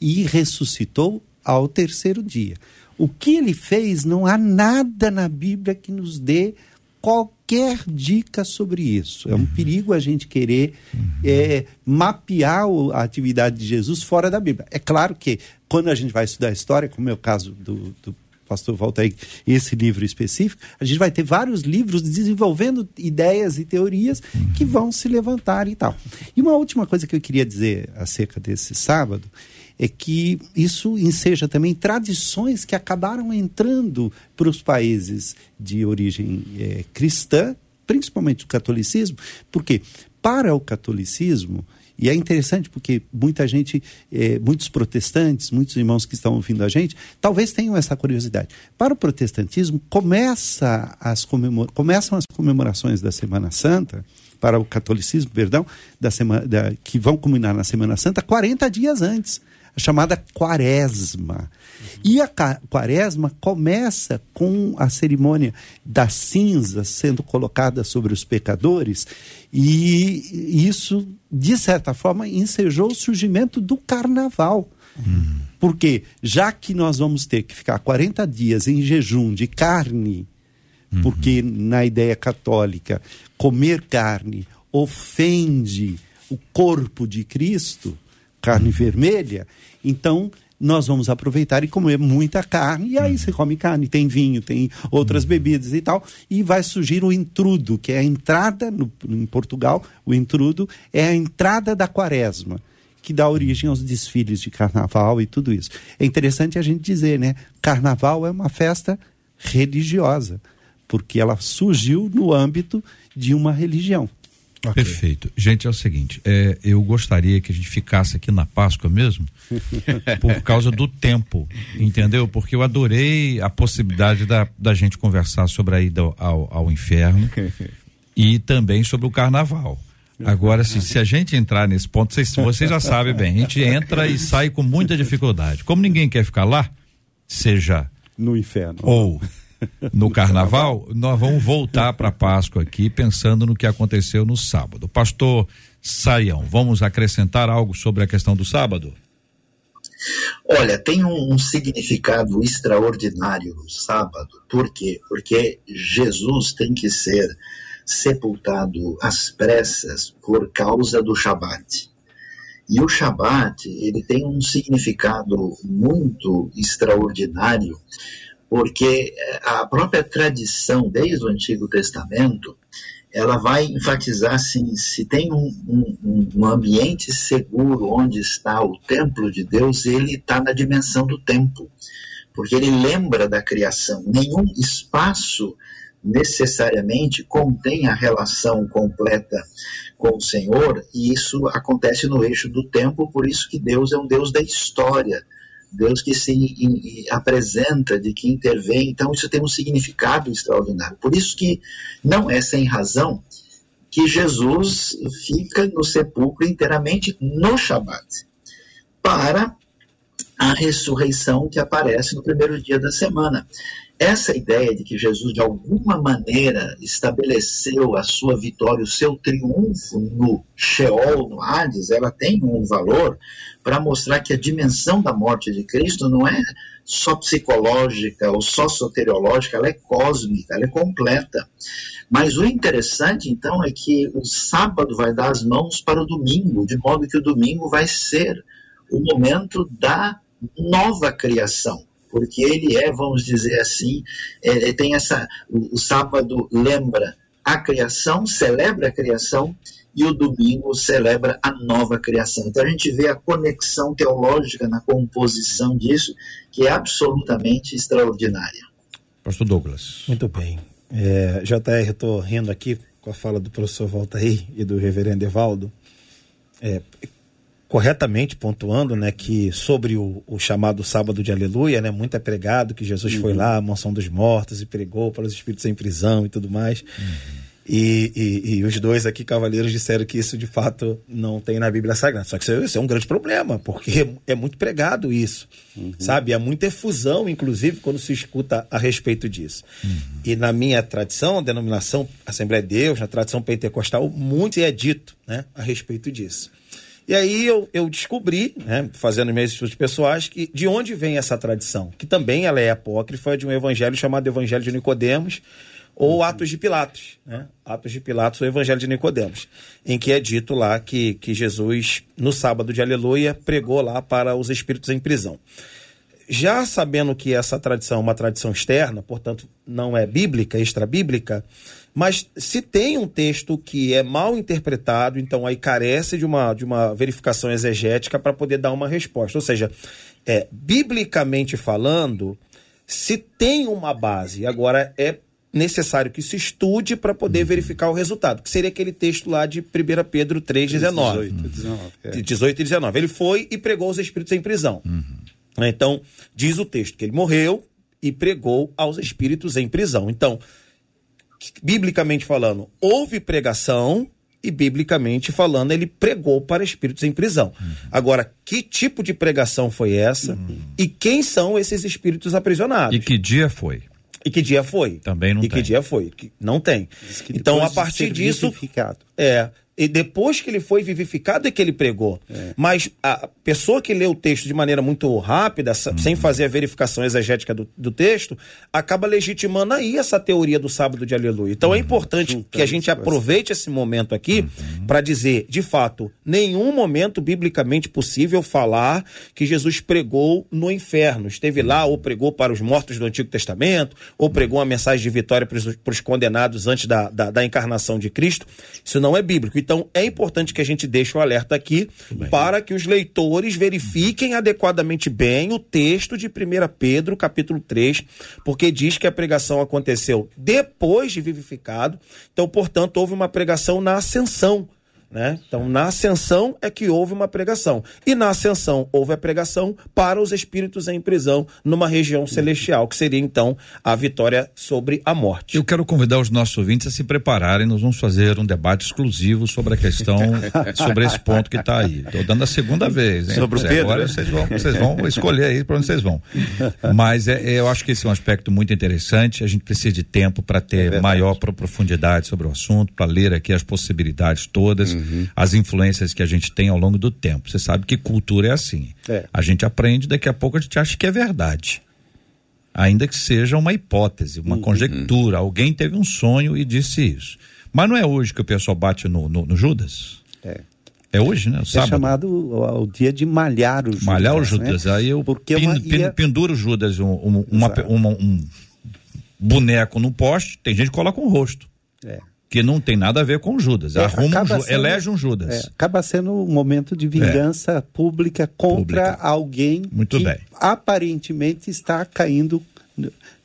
e ressuscitou ao terceiro dia. O que ele fez, não há nada na Bíblia que nos dê qualquer dica sobre isso. É um uhum. perigo a gente querer uhum. é, mapear a atividade de Jesus fora da Bíblia. É claro que quando a gente vai estudar a história, como é o caso do, do pastor Voltaire, esse livro específico, a gente vai ter vários livros desenvolvendo ideias e teorias uhum. que vão se levantar e tal. E uma última coisa que eu queria dizer acerca desse sábado é que isso enseja também tradições que acabaram entrando para os países de origem é, cristã, principalmente o catolicismo, porque para o catolicismo, e é interessante porque muita gente, é, muitos protestantes, muitos irmãos que estão ouvindo a gente, talvez tenham essa curiosidade. Para o protestantismo, começa as comemora começam as comemorações da Semana Santa, para o catolicismo, perdão, da semana, da, que vão culminar na Semana Santa, 40 dias antes. Chamada quaresma. E a quaresma começa com a cerimônia das cinzas sendo colocada sobre os pecadores, e isso, de certa forma, ensejou o surgimento do carnaval. Porque, já que nós vamos ter que ficar 40 dias em jejum de carne, uhum. porque na ideia católica, comer carne ofende o corpo de Cristo, carne uhum. vermelha, então nós vamos aproveitar e comer muita carne, e aí você come carne, tem vinho, tem outras bebidas e tal, e vai surgir o intrudo, que é a entrada, no, em Portugal, o intrudo é a entrada da quaresma, que dá origem aos desfiles de carnaval e tudo isso. É interessante a gente dizer, né? Carnaval é uma festa religiosa, porque ela surgiu no âmbito de uma religião. Okay. Perfeito. Gente, é o seguinte, é, eu gostaria que a gente ficasse aqui na Páscoa mesmo, <laughs> por causa do tempo, entendeu? Porque eu adorei a possibilidade da, da gente conversar sobre a ida ao, ao inferno e também sobre o carnaval. Agora, se, se a gente entrar nesse ponto, vocês, vocês já sabem bem, a gente entra e sai com muita dificuldade. Como ninguém quer ficar lá, seja no inferno ou no carnaval, nós vamos voltar para Páscoa aqui pensando no que aconteceu no sábado. Pastor Saião, vamos acrescentar algo sobre a questão do sábado? Olha, tem um, um, significado extraordinário no sábado. Por quê? Porque Jesus tem que ser sepultado às pressas por causa do Shabat. E o Shabat, ele tem um significado muito extraordinário, porque eh, a própria tradição, desde o Antigo Testamento, ela vai enfatizar assim, se tem um, um, um ambiente seguro onde está o templo de Deus, ele está na dimensão do tempo, porque ele lembra da criação. Nenhum espaço necessariamente contém a relação completa com o Senhor, e isso acontece no eixo do tempo, por isso que Deus é um Deus da história, Deus que se in, apresenta, de que intervém, então isso tem um significado extraordinário. Por isso que não é sem razão que Jesus fica no sepulcro inteiramente no Shabat, para a ressurreição que aparece no primeiro dia da semana. Essa ideia de que Jesus, de alguma maneira, estabeleceu a sua vitória, o seu triunfo no Sheol, no Hades, ela tem um valor para mostrar que a dimensão da morte de Cristo não é só psicológica ou só soteriológica, ela é cósmica, ela é completa. Mas o interessante, então, é que o sábado vai dar as mãos para o domingo, de modo que o domingo vai ser o momento da nova criação porque ele é, vamos dizer assim, é, tem essa. O, o sábado lembra a criação, celebra a criação, e o domingo celebra a nova criação. Então a gente vê a conexão teológica na composição disso, que é absolutamente extraordinária. Pastor Douglas. Muito bem. É, JR, estou rindo aqui com a fala do professor Valtaí e do reverendo Evaldo. É, corretamente pontuando, né, que sobre o, o, chamado sábado de aleluia, né, muito é pregado que Jesus uhum. foi lá, a mansão dos mortos e pregou para os espíritos em prisão e tudo mais. Uhum. E, e, e, os dois aqui, cavaleiros, disseram que isso de fato não tem na Bíblia Sagrada. Só que isso, isso é um grande problema, porque é muito pregado isso, uhum. sabe? Há muita efusão, inclusive, quando se escuta a respeito disso. Uhum. E na minha tradição, a denominação Assembleia de Deus, na tradição pentecostal, muito é dito né, a respeito disso. E aí eu, eu descobri, né, fazendo meus estudos pessoais, que de onde vem essa tradição, que também ela é apócrifa de um evangelho chamado Evangelho de Nicodemos, ou uhum. Atos de Pilatos, né? Atos de Pilatos, o Evangelho de Nicodemos, em que é dito lá que, que Jesus, no sábado de Aleluia, pregou lá para os espíritos em prisão. Já sabendo que essa tradição é uma tradição externa, portanto não é bíblica, extra-bíblica, mas se tem um texto que é mal interpretado, então aí carece de uma, de uma verificação exegética para poder dar uma resposta. Ou seja, é, biblicamente falando, se tem uma base, agora é necessário que se estude para poder uhum. verificar o resultado, que seria aquele texto lá de 1 Pedro 3, 19. 18, 19, é. 18 e 19. Ele foi e pregou os espíritos em prisão. Uhum. Então, diz o texto que ele morreu e pregou aos espíritos em prisão. Então, biblicamente falando, houve pregação, e biblicamente falando, ele pregou para espíritos em prisão. Uhum. Agora, que tipo de pregação foi essa uhum. e quem são esses espíritos aprisionados? E que dia foi? E que dia foi? Também não e tem. E que dia foi? Não tem. Então, a partir disso. É, e depois que ele foi vivificado é que ele pregou. É. Mas a pessoa que lê o texto de maneira muito rápida, uhum. sem fazer a verificação exegética do, do, texto, acaba legitimando aí essa teoria do sábado de aleluia. Então é uhum. é importante que a gente aproveite esse momento aqui uhum. para dizer, de fato, nenhum momento biblicamente possível falar que Jesus pregou no inferno. Esteve lá ou pregou para os mortos do Antigo Testamento, ou pregou uma mensagem de vitória para os, para os condenados antes da, da, da encarnação de Cristo. Isso não é bíblico. Então é importante que a gente deixe o alerta aqui para que os leitores verifiquem adequadamente bem o texto de 1 Pedro, capítulo 3, porque diz que a pregação aconteceu depois de vivificado. Então, portanto, houve uma pregação na ascensão né? Então, na ascensão é que houve uma pregação. E na ascensão houve a pregação para os espíritos em prisão numa região celestial, que seria então a vitória sobre a morte. Eu quero convidar os nossos ouvintes a se prepararem. Nós vamos fazer um debate exclusivo sobre a questão, <laughs> sobre esse ponto que está aí. Estou dando a segunda vez. Hein? Sobre o Pedro. Agora vocês vão, vocês vão escolher aí para onde vocês vão. Mas é, é, eu acho que esse é um aspecto muito interessante. A gente precisa de tempo para ter é maior profundidade sobre o assunto, para ler aqui as possibilidades todas. Hum uhum. as influências que a gente tem ao longo do tempo. Você sabe que cultura é assim. É. A gente aprende, daqui a pouco a gente acha que é verdade. Ainda que seja uma hipótese, uma uhum. conjectura. Alguém teve um sonho e disse isso. Mas não é hoje que o pessoal bate no, no, no Judas? É. É hoje, né? O é sábado. chamado o, o, dia de malhar o Judas. Malhar o Judas. Né? Aí eu Porque pin, ia... penduro o Judas, um, um, uma, uma, um boneco no poste, tem gente que coloca um rosto. É que não tem nada a ver com Judas. É, Arruma um, sendo, elege um Judas. É, acaba sendo um momento de vingança é. pública contra pública. alguém Muito que bem. aparentemente está caindo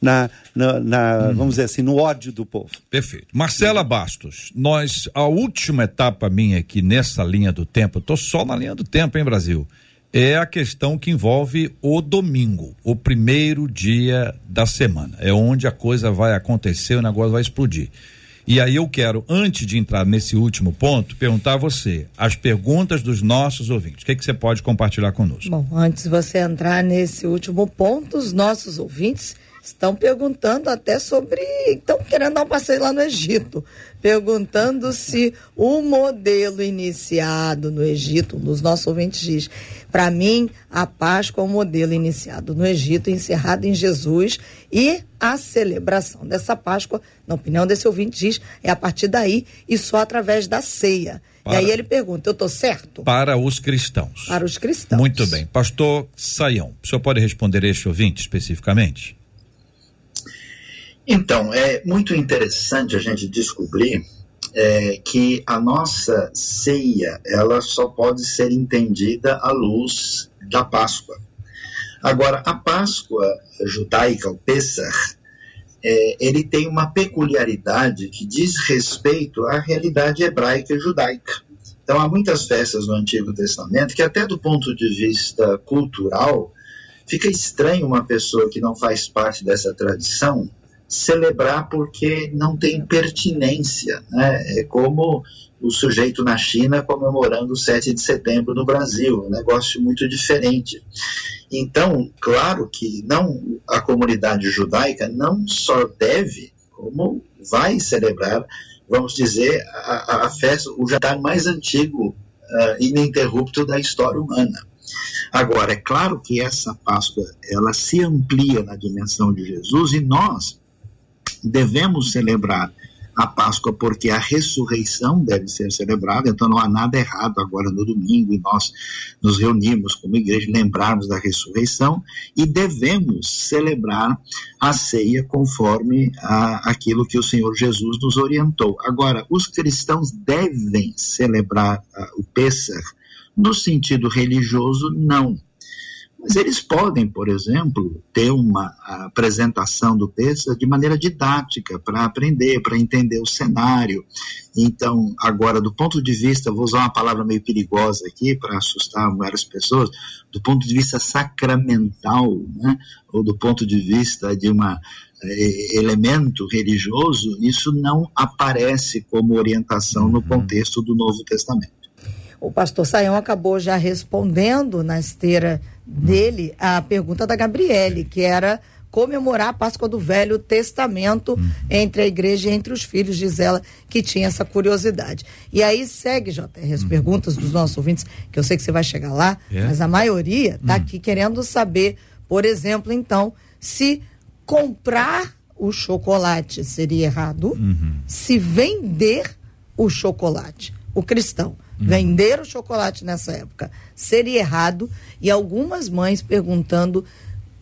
na, na, na hum. vamos dizer assim, no ódio do povo. Perfeito. Marcela Bastos, nós, a última etapa minha aqui nessa linha do tempo, tô só na linha do tempo, hein, Brasil? É a questão que envolve o domingo, o primeiro dia da semana. É onde a coisa vai acontecer, o negócio vai explodir. E aí eu quero, antes de entrar nesse último ponto, perguntar a você as perguntas dos nossos ouvintes. O que, é que você pode compartilhar conosco? Bom, antes de você entrar nesse último ponto, os nossos ouvintes estão perguntando até sobre. Estão querendo dar um passeio lá no Egito. Perguntando se o modelo iniciado no Egito, nos nossos ouvintes diz, para mim, a Páscoa é o modelo iniciado no Egito, encerrado em Jesus, e a celebração dessa Páscoa, na opinião desse ouvinte, diz, é a partir daí e só através da ceia. Para, e aí ele pergunta: eu estou certo? Para os cristãos. Para os cristãos. Muito bem. Pastor Saião, o senhor pode responder este ouvinte especificamente? Então, é muito interessante a gente descobrir é, que a nossa ceia ela só pode ser entendida à luz da Páscoa. Agora, a Páscoa judaica, o Pesach, é, ele tem uma peculiaridade que diz respeito à realidade hebraica e judaica. Então, há muitas festas no Antigo Testamento que, até do ponto de vista cultural, fica estranho uma pessoa que não faz parte dessa tradição celebrar porque não tem pertinência. Né? É como o sujeito na China comemorando o 7 de setembro no Brasil, um negócio muito diferente. Então, claro que não a comunidade judaica não só deve, como vai celebrar, vamos dizer, a, a festa, o jantar mais antigo uh, ininterrupto da história humana. Agora, é claro que essa Páscoa ela se amplia na dimensão de Jesus e nós, devemos celebrar a Páscoa porque a ressurreição deve ser celebrada, então não há nada errado agora no domingo e nós nos reunimos como igreja, lembrarmos da ressurreição e devemos celebrar a ceia conforme a, aquilo que o Senhor Jesus nos orientou. Agora, os cristãos devem celebrar uh, o Pêssar no sentido religioso, não. Mas eles podem, por exemplo, ter uma apresentação do texto de maneira didática, para aprender, para entender o cenário. Então, agora, do ponto de vista, vou usar uma palavra meio perigosa aqui para assustar várias pessoas, do ponto de vista sacramental, né, ou do ponto de vista de uma eh, elemento religioso, isso não aparece como orientação no uhum. contexto do Novo Testamento. O pastor Saião acabou já respondendo na esteira dele a pergunta da Gabriele, que era comemorar a Páscoa do Velho Testamento uhum. entre a igreja e entre os filhos, diz ela, que tinha essa curiosidade. E aí segue, JR, as uhum. perguntas dos nossos ouvintes, que eu sei que você vai chegar lá, é. mas a maioria está uhum. aqui querendo saber, por exemplo, então, se comprar o chocolate seria errado, uhum. se vender o chocolate, o cristão, uhum. vender o chocolate nessa época seria errado, e algumas mães perguntando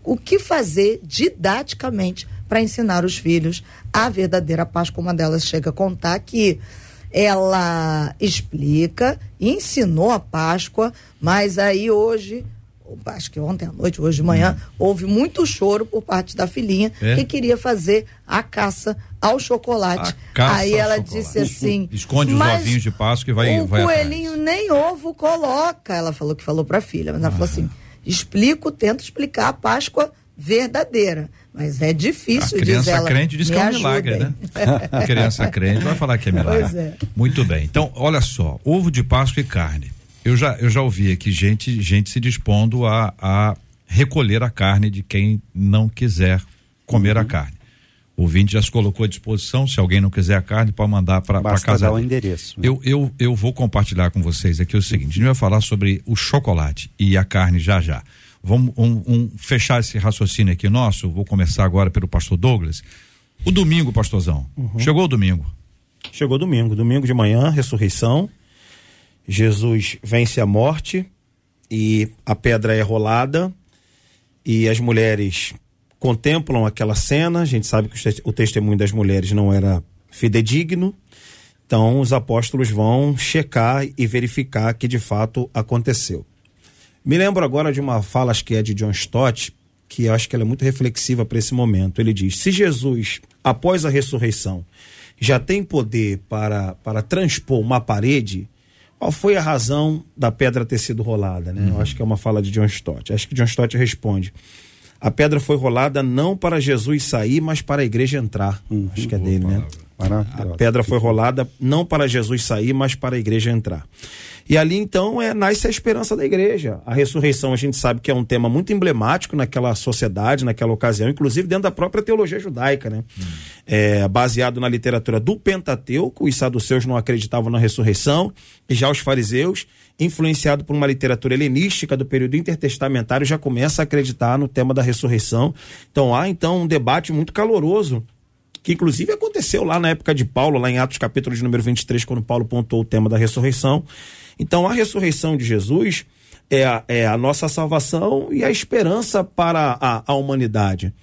o que fazer didaticamente para ensinar os filhos a verdadeira Páscoa. Uma delas chega a contar que ela explica, ensinou a Páscoa, mas aí hoje acho que ontem à noite, hoje de manhã, hum. houve muito choro por parte da filhinha é? que queria fazer a caça ao chocolate. Aí ela chocolate. disse assim: esconde os ovinhos de Páscoa e vai. O vai coelhinho atrás. nem ovo coloca. Ela falou que falou para a filha, mas ela falou assim: explico, tento explicar a Páscoa verdadeira. Mas é difícil, a criança ela. crente diz que é um milagre, né? A criança crente vai falar que é <laughs> milagre. Pois é. Muito bem. Então, olha só, ovo de Páscoa e carne. Eu já, eu já ouvi aqui gente, gente se dispondo a, a recolher a carne de quem não quiser comer uhum. a carne. O ouvinte já se colocou à disposição, se alguém não quiser a carne, pode mandar para casa. Dar o endereço. Né? Eu, eu, eu vou compartilhar com vocês aqui o seguinte: a gente vai falar sobre o chocolate e a carne já já. Vamos um, um, fechar esse raciocínio aqui nosso. Vou começar agora pelo pastor Douglas. O domingo, pastorzão. Uhum. Chegou o domingo. Chegou domingo. Domingo de manhã, ressurreição. Jesus vence a morte e a pedra é rolada e as mulheres contemplam aquela cena. A gente sabe que o testemunho das mulheres não era fidedigno. Então, os apóstolos vão checar e verificar que de fato aconteceu. Me lembro agora de uma fala, acho que é de John Stott, que eu acho que ela é muito reflexiva para esse momento. Ele diz: se Jesus, após a ressurreição, já tem poder para, para transpor uma parede, qual foi a razão da pedra ter sido rolada? Né? Uhum. Eu acho que é uma fala de John Stott. Acho que John Stott responde. A pedra foi rolada não para Jesus sair, mas para a igreja entrar. Uhum. Acho que é dele, né? A pedra foi rolada não para Jesus sair, mas para a igreja entrar. E ali então é, nasce a esperança da igreja. A ressurreição a gente sabe que é um tema muito emblemático naquela sociedade, naquela ocasião, inclusive dentro da própria teologia judaica, né? Hum. É, baseado na literatura do Pentateuco, os saduceus não acreditavam na ressurreição, e já os fariseus, influenciado por uma literatura helenística do período intertestamentário, já começa a acreditar no tema da ressurreição. Então há então um debate muito caloroso que inclusive aconteceu lá na época de Paulo, lá em Atos capítulo de número 23, quando Paulo pontou o tema da ressurreição. Então, a ressurreição de Jesus é a, é a nossa salvação e a esperança para a, a humanidade.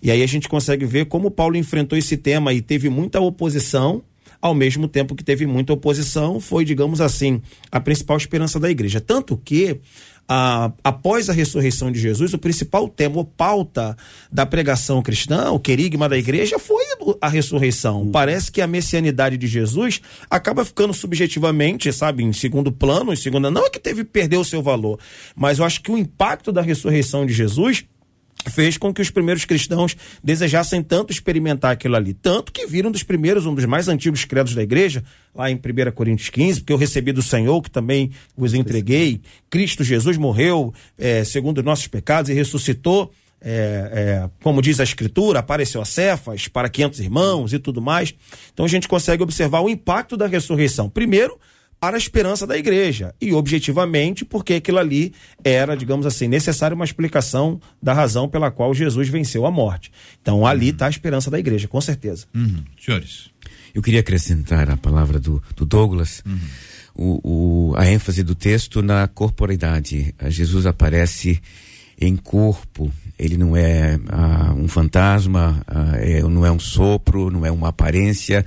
E aí a gente consegue ver como Paulo enfrentou esse tema e teve muita oposição, ao mesmo tempo que teve muita oposição, foi, digamos assim, a principal esperança da igreja. Tanto que a, após a ressurreição de Jesus, o principal tema, ou pauta da pregação cristã, o querigma da igreja, foi a ressurreição. Hum. Parece que a messianidade de Jesus acaba ficando subjetivamente, sabe, em segundo plano, em segunda. Não é que teve perder o seu valor, mas eu acho que o impacto da ressurreição de Jesus fez com que os primeiros cristãos desejassem tanto experimentar aquilo ali. Tanto que viram dos primeiros, um dos mais antigos credos da igreja, lá em 1 Coríntios 15, porque eu recebi do Senhor, que também vos entreguei. Cristo Jesus morreu é, segundo os nossos pecados e ressuscitou. É, é, como diz a escritura, apareceu a Cefas para 500 irmãos e tudo mais. Então a gente consegue observar o impacto da ressurreição. Primeiro, para a esperança da igreja. E objetivamente, porque aquilo ali era, digamos assim, necessário uma explicação da razão pela qual Jesus venceu a morte. Então ali está a esperança da igreja, com certeza. Uhum. Senhores. Eu queria acrescentar a palavra do, do Douglas. Uhum. O, o, a ênfase do texto na corporeidade. Jesus aparece em corpo, ele não é ah, um fantasma, ah, é, não é um sopro, não é uma aparência,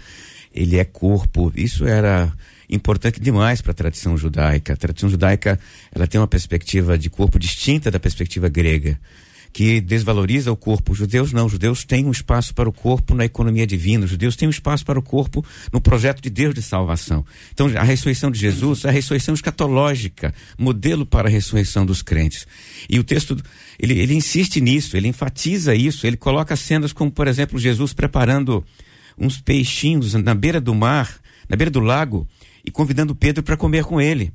ele é corpo. Isso era importante demais para a tradição judaica. A tradição judaica ela tem uma perspectiva de corpo distinta da perspectiva grega. que desvaloriza o corpo. Judeus não, judeus têm um espaço para o corpo na economia divina, judeus têm um espaço para o corpo no projeto de Deus de salvação. Então, a ressurreição de Jesus é a ressurreição escatológica, modelo para a ressurreição dos crentes. E o texto, ele, ele insiste nisso, ele enfatiza isso, ele coloca cenas como, por exemplo, Jesus preparando uns peixinhos na beira do mar, na beira do lago, e convidando Pedro para comer com ele.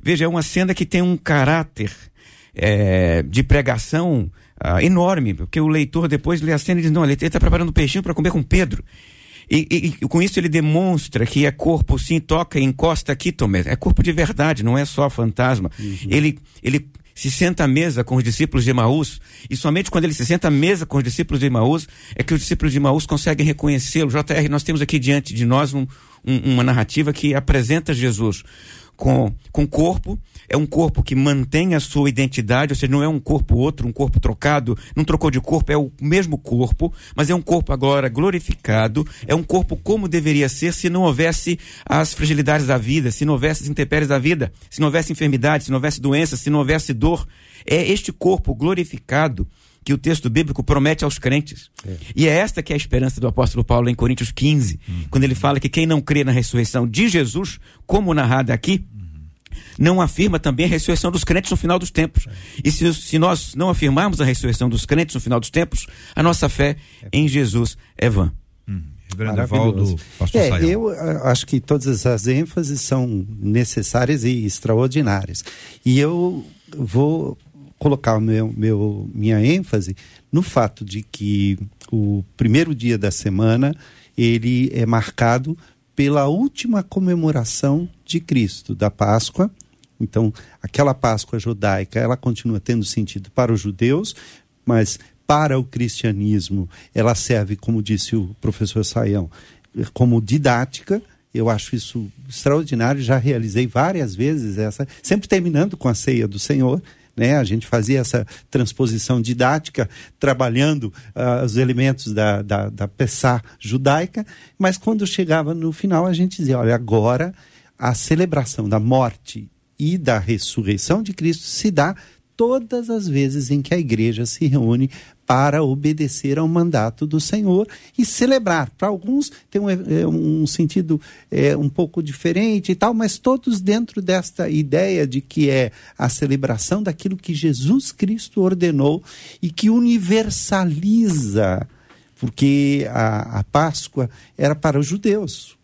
Veja, é uma cena que tem um caráter é, de pregação uh, enorme, porque o leitor depois lê a cena e diz: não, ele está preparando um peixinho para comer com Pedro. E, e, e, com isso ele demonstra que é corpo, sim, toca e encosta aqui, Tomé. É corpo de verdade, não é só fantasma. Uhum. Ele, ele se senta à mesa com os discípulos de Emaús, e somente quando ele se senta à mesa com os discípulos de Emaús, é que os discípulos de Emaús conseguem reconhecê-lo. JR, nós temos aqui diante de nós um, um, uma narrativa que apresenta Jesus com, com corpo, é um corpo que mantém a sua identidade, ou seja, não é um corpo outro, um corpo trocado, não trocou de corpo, é o mesmo corpo, mas é um corpo agora glorificado, é um corpo como deveria ser se não houvesse as fragilidades da vida, se não houvesse as intempéries da vida, se não houvesse enfermidade, se não houvesse doença, se não houvesse dor. É este corpo glorificado que o texto bíblico promete aos crentes. É. E é esta que é a esperança do apóstolo Paulo em Coríntios 15, uhum. quando ele fala que quem não crê na ressurreição de Jesus, como narrada aqui, não afirma também a ressurreição dos crentes no final dos tempos. E se, se nós não afirmarmos a ressurreição dos crentes no final dos tempos, a nossa fé em Jesus é vã. Hum. Evaldo, é, eu acho que todas essas ênfases são necessárias e extraordinárias. E eu vou colocar meu, meu, minha ênfase no fato de que o primeiro dia da semana ele é marcado pela última comemoração de Cristo, da Páscoa. Então, aquela Páscoa judaica, ela continua tendo sentido para os judeus, mas para o cristianismo, ela serve, como disse o professor Saião, como didática. Eu acho isso extraordinário, já realizei várias vezes essa, sempre terminando com a ceia do Senhor. Né? A gente fazia essa transposição didática, trabalhando uh, os elementos da, da, da Pessá judaica, mas quando chegava no final, a gente dizia: olha, agora a celebração da morte e da ressurreição de Cristo se dá todas as vezes em que a igreja se reúne para obedecer ao mandato do Senhor e celebrar. Para alguns tem um, é, um sentido é, um pouco diferente e tal, mas todos dentro desta ideia de que é a celebração daquilo que Jesus Cristo ordenou e que universaliza, porque a, a Páscoa era para os judeus,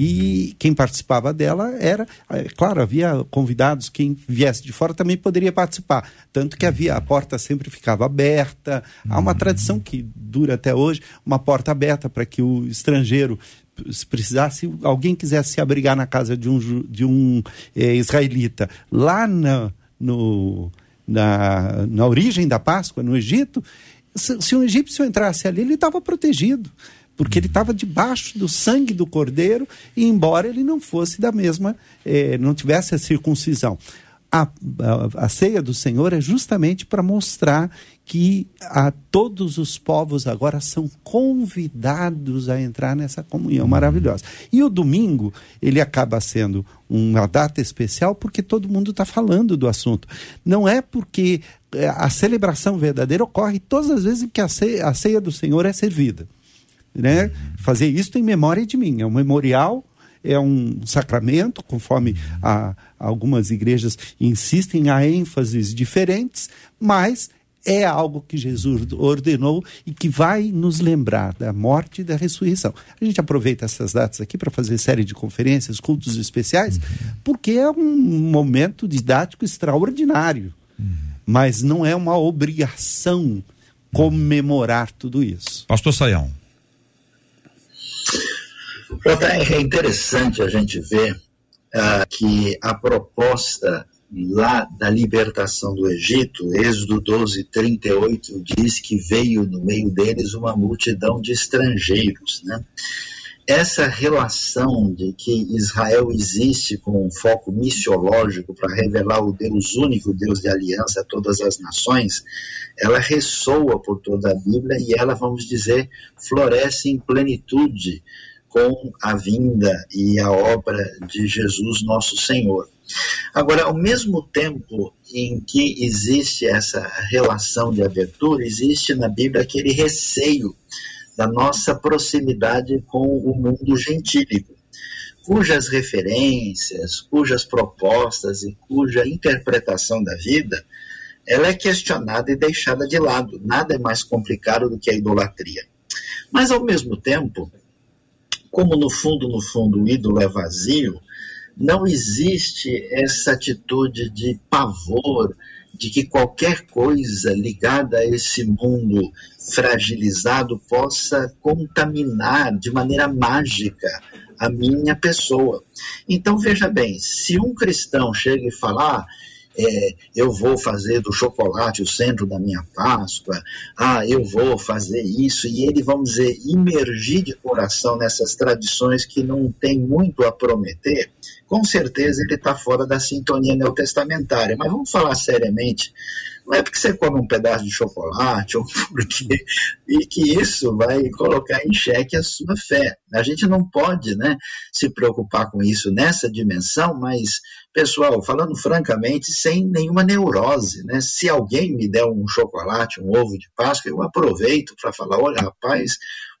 e quem participava dela era, é, claro, havia convidados, quem viesse de fora também poderia participar. Tanto que havia, a porta sempre ficava aberta. Há uma tradição que dura até hoje, uma porta aberta para que o estrangeiro se precisasse, alguém quisesse se abrigar na casa de um, de um é, israelita lá na, no, na, na origem da Páscoa, no Egito, se, se um egípcio entrasse ali, ele estava protegido porque ele estava debaixo do sangue do cordeiro, e embora ele não fosse da mesma, eh, não tivesse a circuncisão. A, a, a, ceia do Senhor é justamente para mostrar que a todos os povos agora são convidados a entrar nessa comunhão maravilhosa. E o domingo, ele acaba sendo uma data especial porque todo mundo está falando do assunto. Não é porque eh, a celebração verdadeira ocorre todas as vezes em que a ceia, a ceia do Senhor é servida né? Fazer isso em memória de mim. É um memorial, é um sacramento, conforme a, algumas igrejas insistem, há ênfases diferentes, mas é algo que Jesus ordenou e que vai nos lembrar da morte e da ressurreição. A gente aproveita essas datas aqui para fazer série de conferências, cultos especiais, porque é um momento didático extraordinário. Mas não é uma obrigação comemorar tudo isso. Pastor Saião. JR, é interessante a gente ver uh, que a proposta lá da libertação do Egito, Êxodo 12, 38, diz que veio no meio deles uma multidão de estrangeiros. Né? Essa relação de que Israel existe com um foco missiológico para revelar o Deus único, Deus de aliança a todas as nações, ela ressoa por toda a Bíblia e ela, vamos dizer, floresce em plenitude com a vinda e a obra de Jesus nosso Senhor. Agora, ao mesmo tempo em que existe essa relação de abertura, existe na Bíblia aquele receio da nossa proximidade com o mundo gentílico, cujas referências, cujas propostas e cuja interpretação da vida ela é questionada e deixada de lado. Nada é mais complicado do que a idolatria. Mas, ao mesmo tempo, como no fundo, no fundo, o ídolo é vazio, não existe essa atitude de pavor de que qualquer coisa ligada a esse mundo fragilizado possa contaminar de maneira mágica a minha pessoa. Então, veja bem, se um cristão chega e falar, ah, é, eu vou fazer do chocolate o centro da minha Páscoa, ah, eu vou fazer isso, e ele, vamos dizer, imergir de coração nessas tradições que não tem muito a prometer, com certeza ele está fora da sintonia neotestamentária. Mas vamos falar seriamente, não é porque você come um pedaço de chocolate ou porque <laughs> e que isso vai colocar em xeque a sua fé. A gente não pode, né, se preocupar com isso nessa dimensão, mas pessoal, falando francamente, sem nenhuma neurose, né? Se alguém me der um chocolate, um ovo de Páscoa, eu aproveito para falar, olha, rapaz,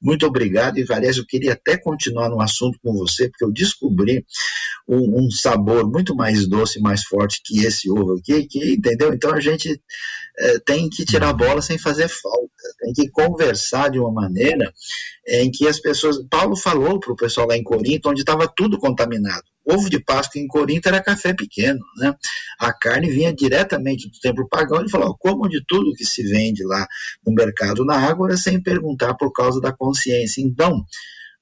muito obrigado. E, aliás, eu queria até continuar no assunto com você, porque eu descobri um, um sabor muito mais doce mais forte que esse ovo aqui, que, entendeu? Então a gente é, tem que tirar a bola sem fazer falta, tem que conversar de uma maneira em que as pessoas. Paulo falou para o pessoal lá em Corinto, onde estava tudo contaminado. Ovo de Páscoa em Corinto era café pequeno, né? A carne vinha diretamente do templo pagão. Ele falou: como de tudo que se vende lá no mercado na água, sem perguntar por causa da consciência. Então,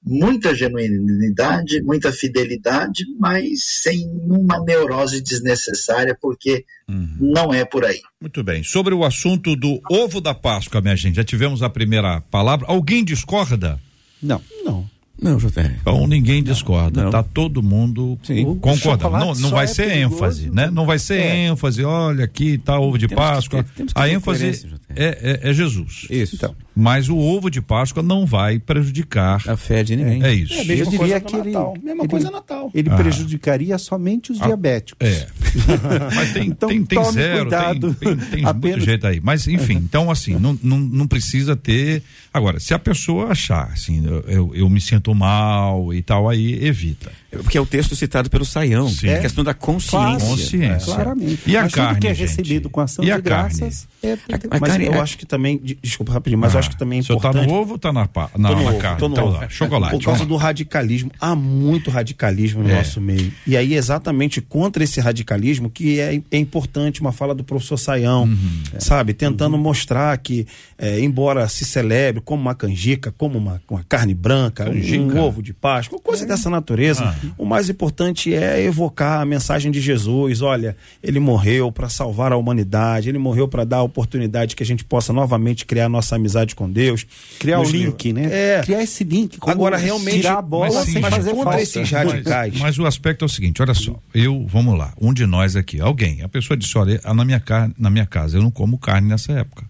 muita genuinidade, muita fidelidade, mas sem uma neurose desnecessária, porque uhum. não é por aí. Muito bem. Sobre o assunto do ovo da Páscoa, minha gente, já tivemos a primeira palavra. Alguém discorda? Não. Não. Não, JR. Então ninguém discorda, não. tá todo mundo concordando. Não, não vai é ser perigoso, ênfase, né? Não vai ser é. ênfase, olha aqui tá ovo de temos Páscoa. Que ter, que a ênfase é, é, é, Jesus. Isso. Então. Mas o ovo de Páscoa não vai prejudicar a fé de ninguém. É isso. É, mesma Eu diria que ele, mesma ele, coisa Natal. Ele ah. prejudicaria somente os ah. diabéticos. É. <laughs> Mas tem, então, tem, tem zero, cuidado. tem, tem, tem Apenas... muito jeito aí. Mas enfim, então assim, não, não, não precisa ter. Agora, se a pessoa achar assim, eu, eu, eu me sinto mal e tal, aí evita. Porque é o texto citado pelo Saião. Sim. É a questão da consciência. consciência. É, claramente. E a mas carne, que é recebido com ação e de graças é, a, a mas carne, eu é... acho que também, desculpa rapidinho, mas ah, eu acho que também é importante. Você tá no ovo ou tá na, na, na ovo, carne? Tô no então, ovo. Lá, chocolate. Por causa do radicalismo. Há muito radicalismo no é. nosso meio. E aí, exatamente contra esse radicalismo, que é, é importante uma fala do professor Saião, uhum. sabe? Tentando uhum. mostrar que, é, embora se celebre como uma canjica, como uma, uma carne branca, um, um, ovo de Páscoa, coisa é. dessa natureza, ah. O mais importante é evocar a mensagem de Jesus. Olha, ele morreu para salvar a humanidade, ele morreu para dar a oportunidade que a gente possa novamente criar nossa amizade com Deus. Criar o link, né? É. Criar esse link. Agora, realmente. Tirar a bola mas, sem mas fazer contra falta. esses radicais. Mas, mas, o aspecto é o seguinte: olha só, eu, vamos lá, um de nós aqui, alguém, a pessoa disse: olha, na minha, na minha casa eu não como carne nessa época.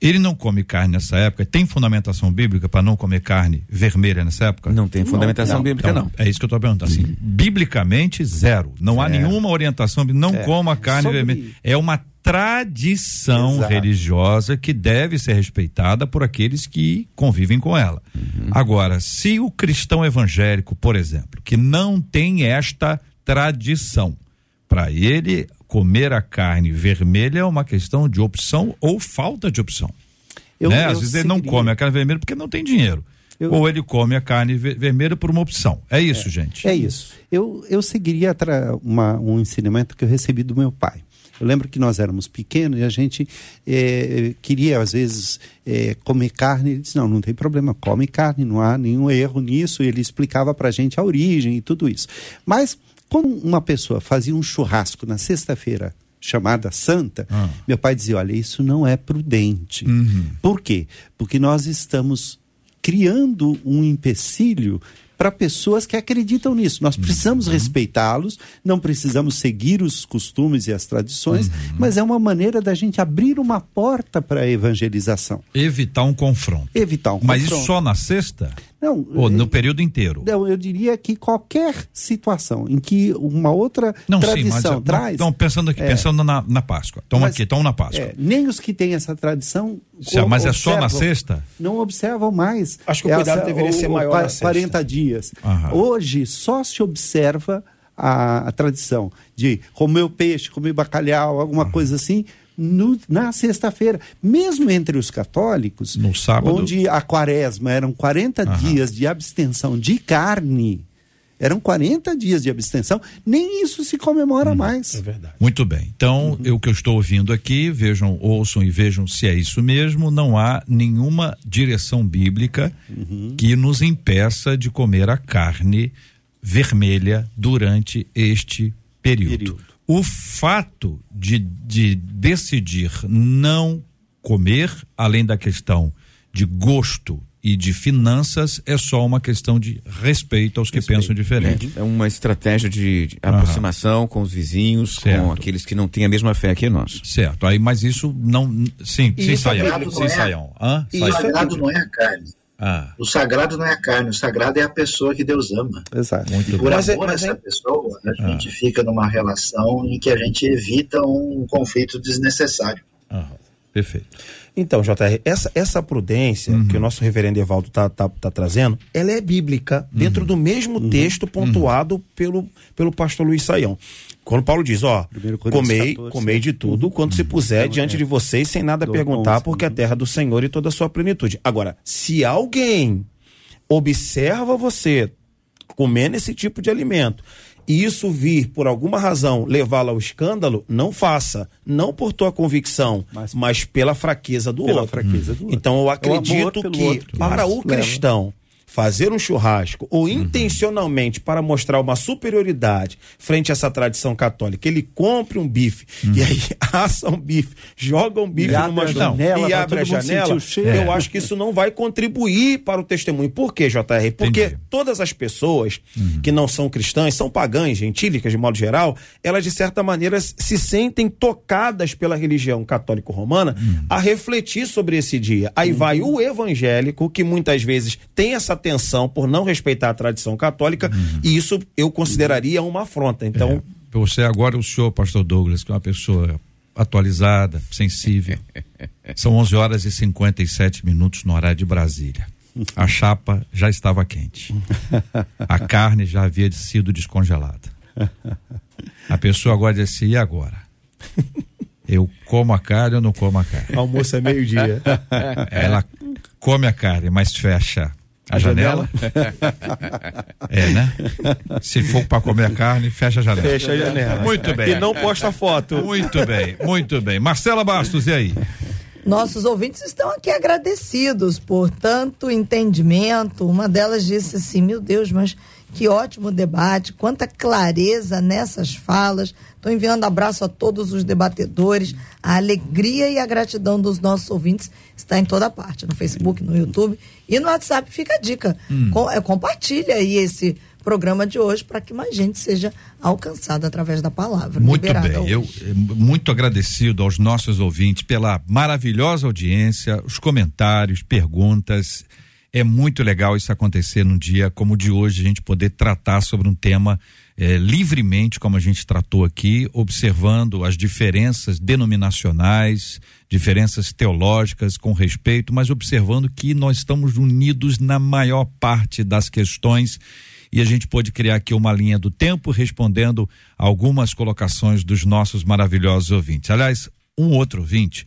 Ele não come carne nessa época. Tem fundamentação bíblica para não comer carne vermelha nessa época? Não tem fundamentação não, bíblica, então, não. É isso que eu estou perguntando. Assim, biblicamente, zero. Não há nenhuma orientação. Não é. coma carne Sobre... vermelha. É uma tradição Exato. religiosa que deve ser respeitada por aqueles que convivem com ela. Uhum. Agora, se o cristão evangélico, por exemplo, que não tem esta tradição, para ele comer a carne vermelha é uma questão de opção ou falta de opção. Eu, né? Às vezes seguiria... ele não come a carne vermelha porque não tem dinheiro. Eu... Ou ele come a carne vermelha por uma opção. É isso, é, gente. É isso. Eu, eu seguiria uma, um ensinamento que eu recebi do meu pai. Eu lembro que nós éramos pequenos e a gente é, queria, às vezes, é, comer carne. Ele disse: não, não tem problema, come carne, não há nenhum erro nisso. E ele explicava para a gente a origem e tudo isso. Mas quando uma pessoa fazia um churrasco na sexta-feira chamada santa, ah. meu pai dizia: olha, isso não é prudente. Uhum. Por quê? Porque nós estamos criando um empecilho para pessoas que acreditam nisso. Nós precisamos uhum. respeitá-los, não precisamos seguir os costumes e as tradições, uhum. mas é uma maneira da gente abrir uma porta para a evangelização. Evitar um confronto. Evitar um mas confronto. Mas só na sexta? Não, Ou no período inteiro? Não, eu diria que qualquer situação em que uma outra não, tradição sim, mas, traz. Então, pensando aqui, é, pensando na, na Páscoa. Estão aqui, estão na Páscoa. É, nem os que têm essa tradição. Se, mas é só na sexta? Não observam mais. Acho que o cuidado essa, deveria ser maior. 40 na 40 dias. Aham. Hoje só se observa a, a, tradição de comer peixe, comer bacalhau, alguma Aham. coisa assim no, na sexta-feira. Mesmo entre os católicos, no sábado, onde a quaresma eram 40 Aham. dias de abstenção de carne, eram 40 dias de abstenção, nem isso se comemora hum, mais. É verdade. Muito bem. Então, uhum. o que eu estou ouvindo aqui, vejam, ouçam e vejam se é isso mesmo, não há nenhuma direção bíblica uhum. que nos impeça de comer a carne vermelha durante este período. período o fato de, de decidir não comer, além da questão de gosto e de finanças, é só uma questão de respeito aos que respeito. pensam diferente. É uma estratégia de, de aproximação com os vizinhos, certo. com aqueles que não têm a mesma fé que nós. Certo. Aí, mas isso não. Sim, sim, Saião. Sim, Saião. E o sagrado não é a carne. Ah. O sagrado não é a carne, o sagrado é a pessoa que Deus ama. Exato. Muito e por mas, é- amor a essa é... pessoa, a ah. gente fica numa relação em que a gente evita um conflito desnecessário. Ah. Perfeito. Então, JR, essa, essa prudência uhum. que o nosso reverendo Evaldo está tá, tá trazendo, ela é bíblica, uhum. dentro do mesmo uhum. texto pontuado uhum. pelo, pelo pastor Luiz Saião. Quando Paulo diz, ó, comei, 14, comei de tudo uhum. quando se puser então, diante é. de vocês, sem nada perguntar, porque a terra do Senhor e toda a sua plenitude. Agora, se alguém observa você comendo esse tipo de alimento e isso vir, por alguma razão, levá-lo ao escândalo, não faça. Não por tua convicção, mas, mas pela fraqueza do pela outro. Fraqueza do então eu acredito que, para o cristão, fazer um churrasco ou uhum. intencionalmente para mostrar uma superioridade frente a essa tradição católica, ele compre um bife uhum. e aí <laughs> assa um bife, joga um bife e numa janela e abre a janela, eu acho que isso não vai contribuir para o testemunho. Por quê, JR? Porque Entendi. todas as pessoas uhum. que não são cristãs, são pagãs, gentílicas de modo geral, elas de certa maneira se sentem tocadas pela religião católico-romana uhum. a refletir sobre esse dia. Aí uhum. vai o evangélico que muitas vezes tem essa atenção por não respeitar a tradição católica uhum. e isso eu consideraria uma afronta. Então, é, você agora o senhor, pastor Douglas, que é uma pessoa atualizada, sensível. <laughs> São 11 horas e 57 minutos no horário de Brasília. A chapa já estava quente. A carne já havia sido descongelada. A pessoa agora diz assim: e agora? Eu como a carne ou não como a carne? Almoço é meio-dia. Ela come a carne, mas fecha a janela? é, né? Se for para comer a carne, fecha a janela. Fecha a janela. Muito bem. E não posta foto. Muito bem, muito bem. Marcela Bastos, e aí? Nossos ouvintes estão aqui agradecidos por tanto entendimento. Uma delas disse assim: Meu Deus, mas que ótimo debate, quanta clareza nessas falas. Estou enviando abraço a todos os debatedores. A alegria e a gratidão dos nossos ouvintes está em toda parte, no Facebook, no YouTube e no WhatsApp. Fica a dica. Hum. Com, é, compartilha aí esse programa de hoje para que mais gente seja alcançada através da palavra. Muito bem, hoje. eu eh, muito agradecido aos nossos ouvintes pela maravilhosa audiência, os comentários, perguntas. É muito legal isso acontecer num dia como o de hoje, a gente poder tratar sobre um tema é, livremente, como a gente tratou aqui, observando as diferenças denominacionais, diferenças teológicas com respeito, mas observando que nós estamos unidos na maior parte das questões e a gente pôde criar aqui uma linha do tempo respondendo algumas colocações dos nossos maravilhosos ouvintes. Aliás, um outro ouvinte,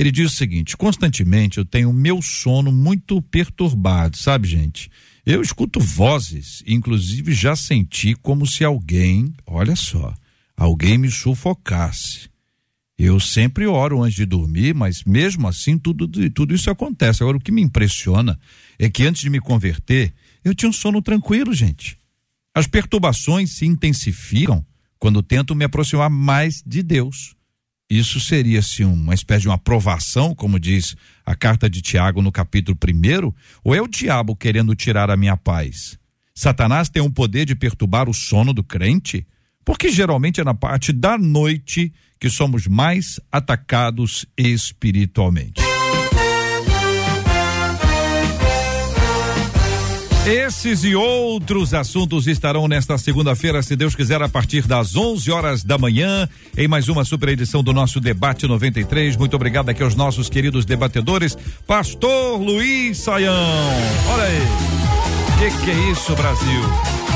ele diz o seguinte: constantemente eu tenho meu sono muito perturbado, sabe, gente? Eu escuto vozes, inclusive já senti como se alguém, olha só, alguém me sufocasse. Eu sempre oro antes de dormir, mas mesmo assim tudo, tudo isso acontece. Agora, o que me impressiona é que antes de me converter, eu tinha um sono tranquilo, gente. As perturbações se intensificam quando tento me aproximar mais de Deus. Isso seria assim, uma espécie de uma aprovação, como diz a carta de Tiago no capítulo 1, ou é o diabo querendo tirar a minha paz? Satanás tem o poder de perturbar o sono do crente? Porque geralmente é na parte da noite que somos mais atacados espiritualmente. Esses e outros assuntos estarão nesta segunda-feira, se Deus quiser, a partir das 11 horas da manhã, em mais uma super edição do nosso Debate 93. Muito obrigado aqui aos nossos queridos debatedores. Pastor Luiz Saião. Olha aí. Que que é isso, Brasil?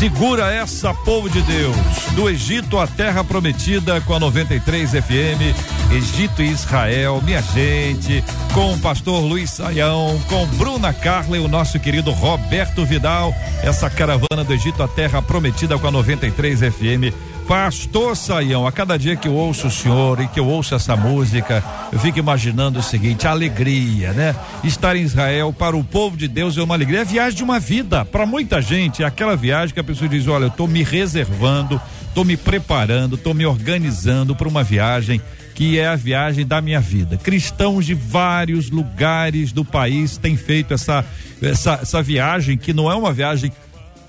Segura essa, povo de Deus. Do Egito à Terra Prometida com a 93 FM. Egito e Israel, minha gente. Com o pastor Luiz Saião, com Bruna Carla e o nosso querido Roberto Vidal. Essa caravana do Egito à Terra Prometida com a 93 FM Pastor Saião, a cada dia que eu ouço o senhor e que eu ouço essa música, eu fico imaginando o seguinte: a alegria, né? Estar em Israel para o povo de Deus é uma alegria, é a viagem de uma vida. Para muita gente, é aquela viagem que a pessoa diz: olha, eu estou me reservando, estou me preparando, estou me organizando para uma viagem que é a viagem da minha vida. Cristãos de vários lugares do país têm feito essa, essa, essa viagem, que não é uma viagem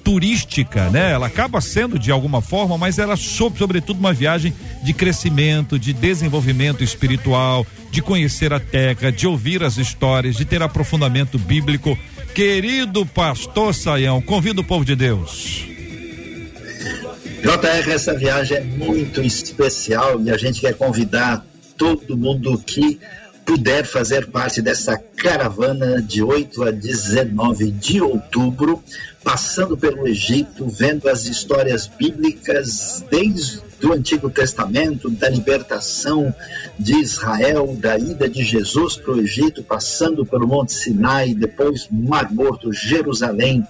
turística, né? Ela acaba sendo de alguma forma, mas ela sob, sobretudo uma viagem de crescimento, de desenvolvimento espiritual, de conhecer a terra, de ouvir as histórias, de ter aprofundamento bíblico. Querido pastor Saião, convido o povo de Deus. JR, essa viagem é muito especial e a gente quer convidar todo mundo que puder fazer parte dessa caravana de 8 a 19 de outubro passando pelo Egito, vendo as histórias bíblicas desde o Antigo Testamento, da libertação de Israel, da ida de Jesus para o Egito, passando pelo Monte Sinai, depois Mar Morto, Jerusalém,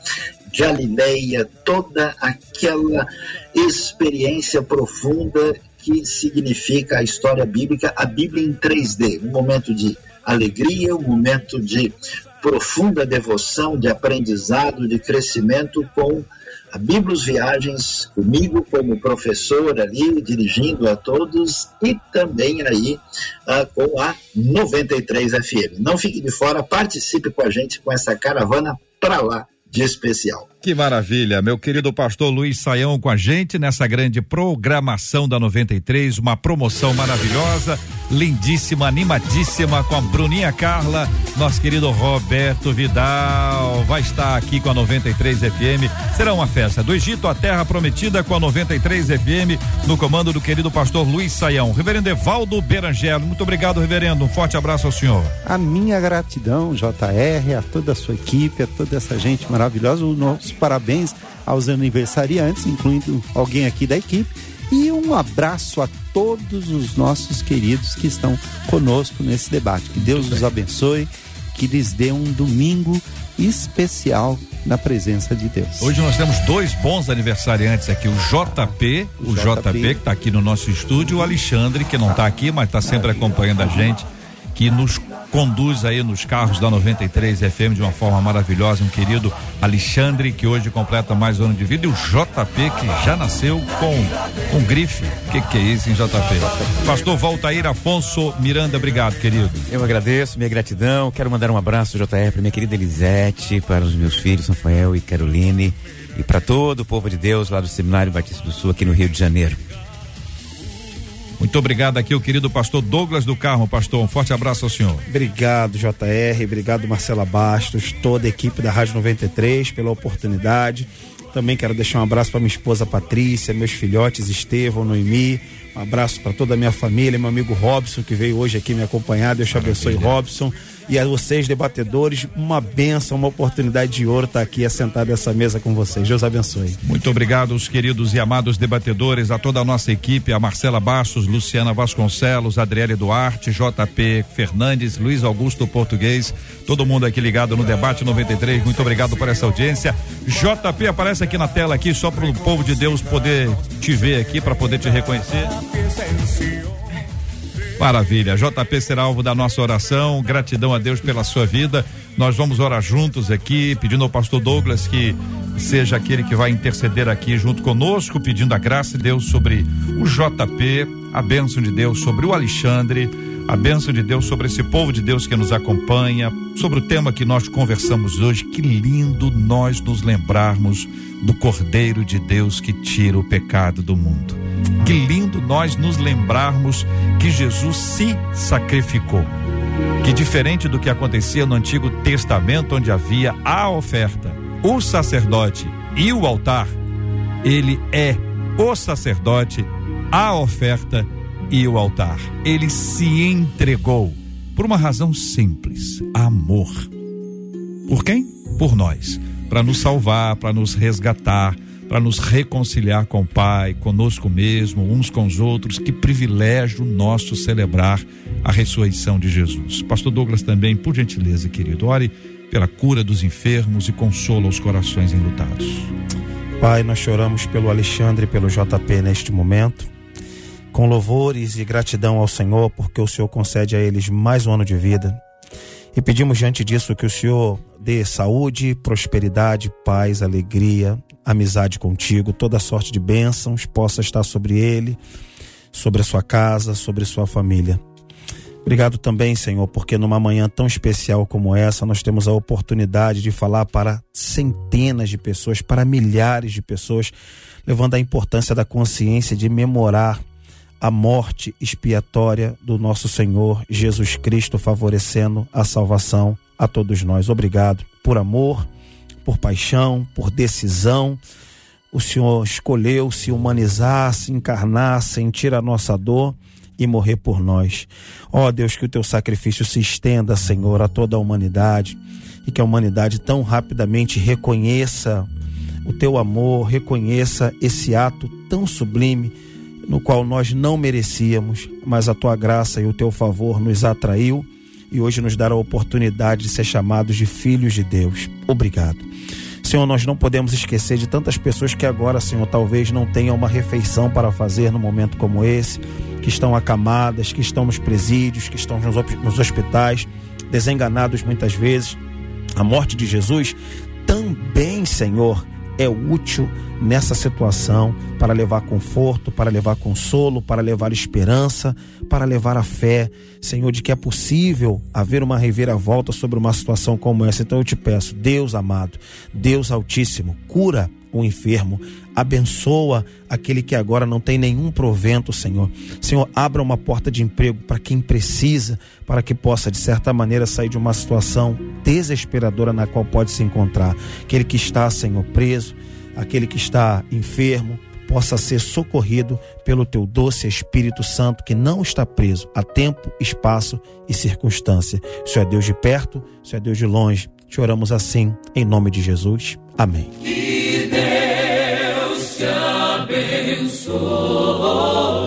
Galileia, toda aquela experiência profunda que significa a história bíblica, a Bíblia em 3D, um momento de alegria, um momento de profunda devoção, de aprendizado, de crescimento com a Bíblios Viagens, comigo como professor ali, dirigindo a todos, e também aí uh, com a 93 FM. Não fique de fora, participe com a gente com essa caravana para lá de especial. Que maravilha, meu querido pastor Luiz Saião com a gente nessa grande programação da 93, uma promoção maravilhosa, lindíssima, animadíssima com a Bruninha Carla, nosso querido Roberto Vidal, vai estar aqui com a 93 FM. Será uma festa do Egito à Terra Prometida com a 93 FM, no comando do querido pastor Luiz Saião. Reverendo Evaldo Berangelo, muito obrigado, reverendo. Um forte abraço ao senhor. A minha gratidão, JR, a toda a sua equipe, a toda essa gente maravilhosa, o nosso parabéns aos aniversariantes, incluindo alguém aqui da equipe. E um abraço a todos os nossos queridos que estão conosco nesse debate. Que Deus os abençoe, que lhes dê um domingo especial na presença de Deus. Hoje nós temos dois bons aniversariantes aqui, o JP, o, o JP, JP, que está aqui no nosso estúdio, o Alexandre, que não está aqui, mas está sempre acompanhando a gente, que nos conduz aí nos carros da 93 FM de uma forma maravilhosa, um querido Alexandre, que hoje completa mais um ano de vida, e o JP, que já nasceu com um grife. O que, que é isso, hein, JP? Pastor Valtair Afonso Miranda, obrigado, querido. Eu agradeço, minha gratidão. Quero mandar um abraço, JR, para minha querida Elisete, para os meus filhos, Rafael e Caroline, e para todo o povo de Deus lá do Seminário Batista do Sul, aqui no Rio de Janeiro. Muito obrigado aqui, o querido pastor Douglas do Carmo. Pastor, um forte abraço ao senhor. Obrigado, JR. Obrigado, Marcela Bastos, toda a equipe da Rádio 93 pela oportunidade. Também quero deixar um abraço para minha esposa Patrícia, meus filhotes Estevão, Noemi. Um abraço para toda a minha família, meu amigo Robson, que veio hoje aqui me acompanhar. Deus te abençoe, Robson e a vocês, debatedores, uma benção, uma oportunidade de ouro estar aqui assentado nessa mesa com vocês. Deus abençoe. Muito obrigado, os queridos e amados debatedores, a toda a nossa equipe, a Marcela Bastos, Luciana Vasconcelos, Adriele Duarte, JP Fernandes, Luiz Augusto Português, todo mundo aqui ligado no debate 93. Muito obrigado por essa audiência. JP aparece aqui na tela aqui só para o povo de Deus poder te ver aqui, para poder te reconhecer. Maravilha. JP será alvo da nossa oração. Gratidão a Deus pela sua vida. Nós vamos orar juntos aqui, pedindo ao pastor Douglas que seja aquele que vai interceder aqui junto conosco, pedindo a graça de Deus sobre o JP, a bênção de Deus sobre o Alexandre, a bênção de Deus sobre esse povo de Deus que nos acompanha, sobre o tema que nós conversamos hoje. Que lindo nós nos lembrarmos do Cordeiro de Deus que tira o pecado do mundo. Que lindo nós nos lembrarmos que Jesus se sacrificou. Que diferente do que acontecia no Antigo Testamento, onde havia a oferta, o sacerdote e o altar, ele é o sacerdote, a oferta e o altar. Ele se entregou por uma razão simples: amor. Por quem? Por nós. Para nos salvar, para nos resgatar, para nos reconciliar com o Pai, conosco mesmo, uns com os outros. Que privilégio nosso celebrar a ressurreição de Jesus. Pastor Douglas também, por gentileza, querido, ore pela cura dos enfermos e consola os corações enlutados. Pai, nós choramos pelo Alexandre e pelo JP neste momento, com louvores e gratidão ao Senhor, porque o Senhor concede a eles mais um ano de vida. E pedimos diante disso que o Senhor dê saúde, prosperidade, paz, alegria, amizade contigo, toda sorte de bênçãos possa estar sobre ele, sobre a sua casa, sobre sua família. Obrigado também, Senhor, porque numa manhã tão especial como essa, nós temos a oportunidade de falar para centenas de pessoas, para milhares de pessoas, levando a importância da consciência de memorar a morte expiatória do nosso Senhor Jesus Cristo, favorecendo a salvação a todos nós. Obrigado por amor, por paixão, por decisão. O Senhor escolheu se humanizar, se encarnar, sentir a nossa dor e morrer por nós. Ó oh, Deus, que o teu sacrifício se estenda, Senhor, a toda a humanidade e que a humanidade tão rapidamente reconheça o teu amor, reconheça esse ato tão sublime no qual nós não merecíamos, mas a tua graça e o teu favor nos atraiu e hoje nos dá a oportunidade de ser chamados de filhos de Deus. Obrigado. Senhor, nós não podemos esquecer de tantas pessoas que agora, Senhor, talvez não tenham uma refeição para fazer no momento como esse que estão acamadas, que estão nos presídios, que estão nos hospitais, desenganados muitas vezes. A morte de Jesus também, Senhor, é útil nessa situação para levar conforto, para levar consolo, para levar esperança, para levar a fé, Senhor, de que é possível haver uma reviravolta sobre uma situação como essa. Então eu te peço, Deus amado, Deus Altíssimo, cura o enfermo, abençoa aquele que agora não tem nenhum provento, Senhor. Senhor, abra uma porta de emprego para quem precisa, para que possa, de certa maneira, sair de uma situação desesperadora na qual pode se encontrar. Aquele que está, Senhor, preso, aquele que está enfermo, possa ser socorrido pelo teu doce Espírito Santo que não está preso a tempo, espaço e circunstância. O Senhor é Deus de perto, o Senhor é Deus de longe. Te oramos assim, em nome de Jesus. Amém. Que Deus te abençoe.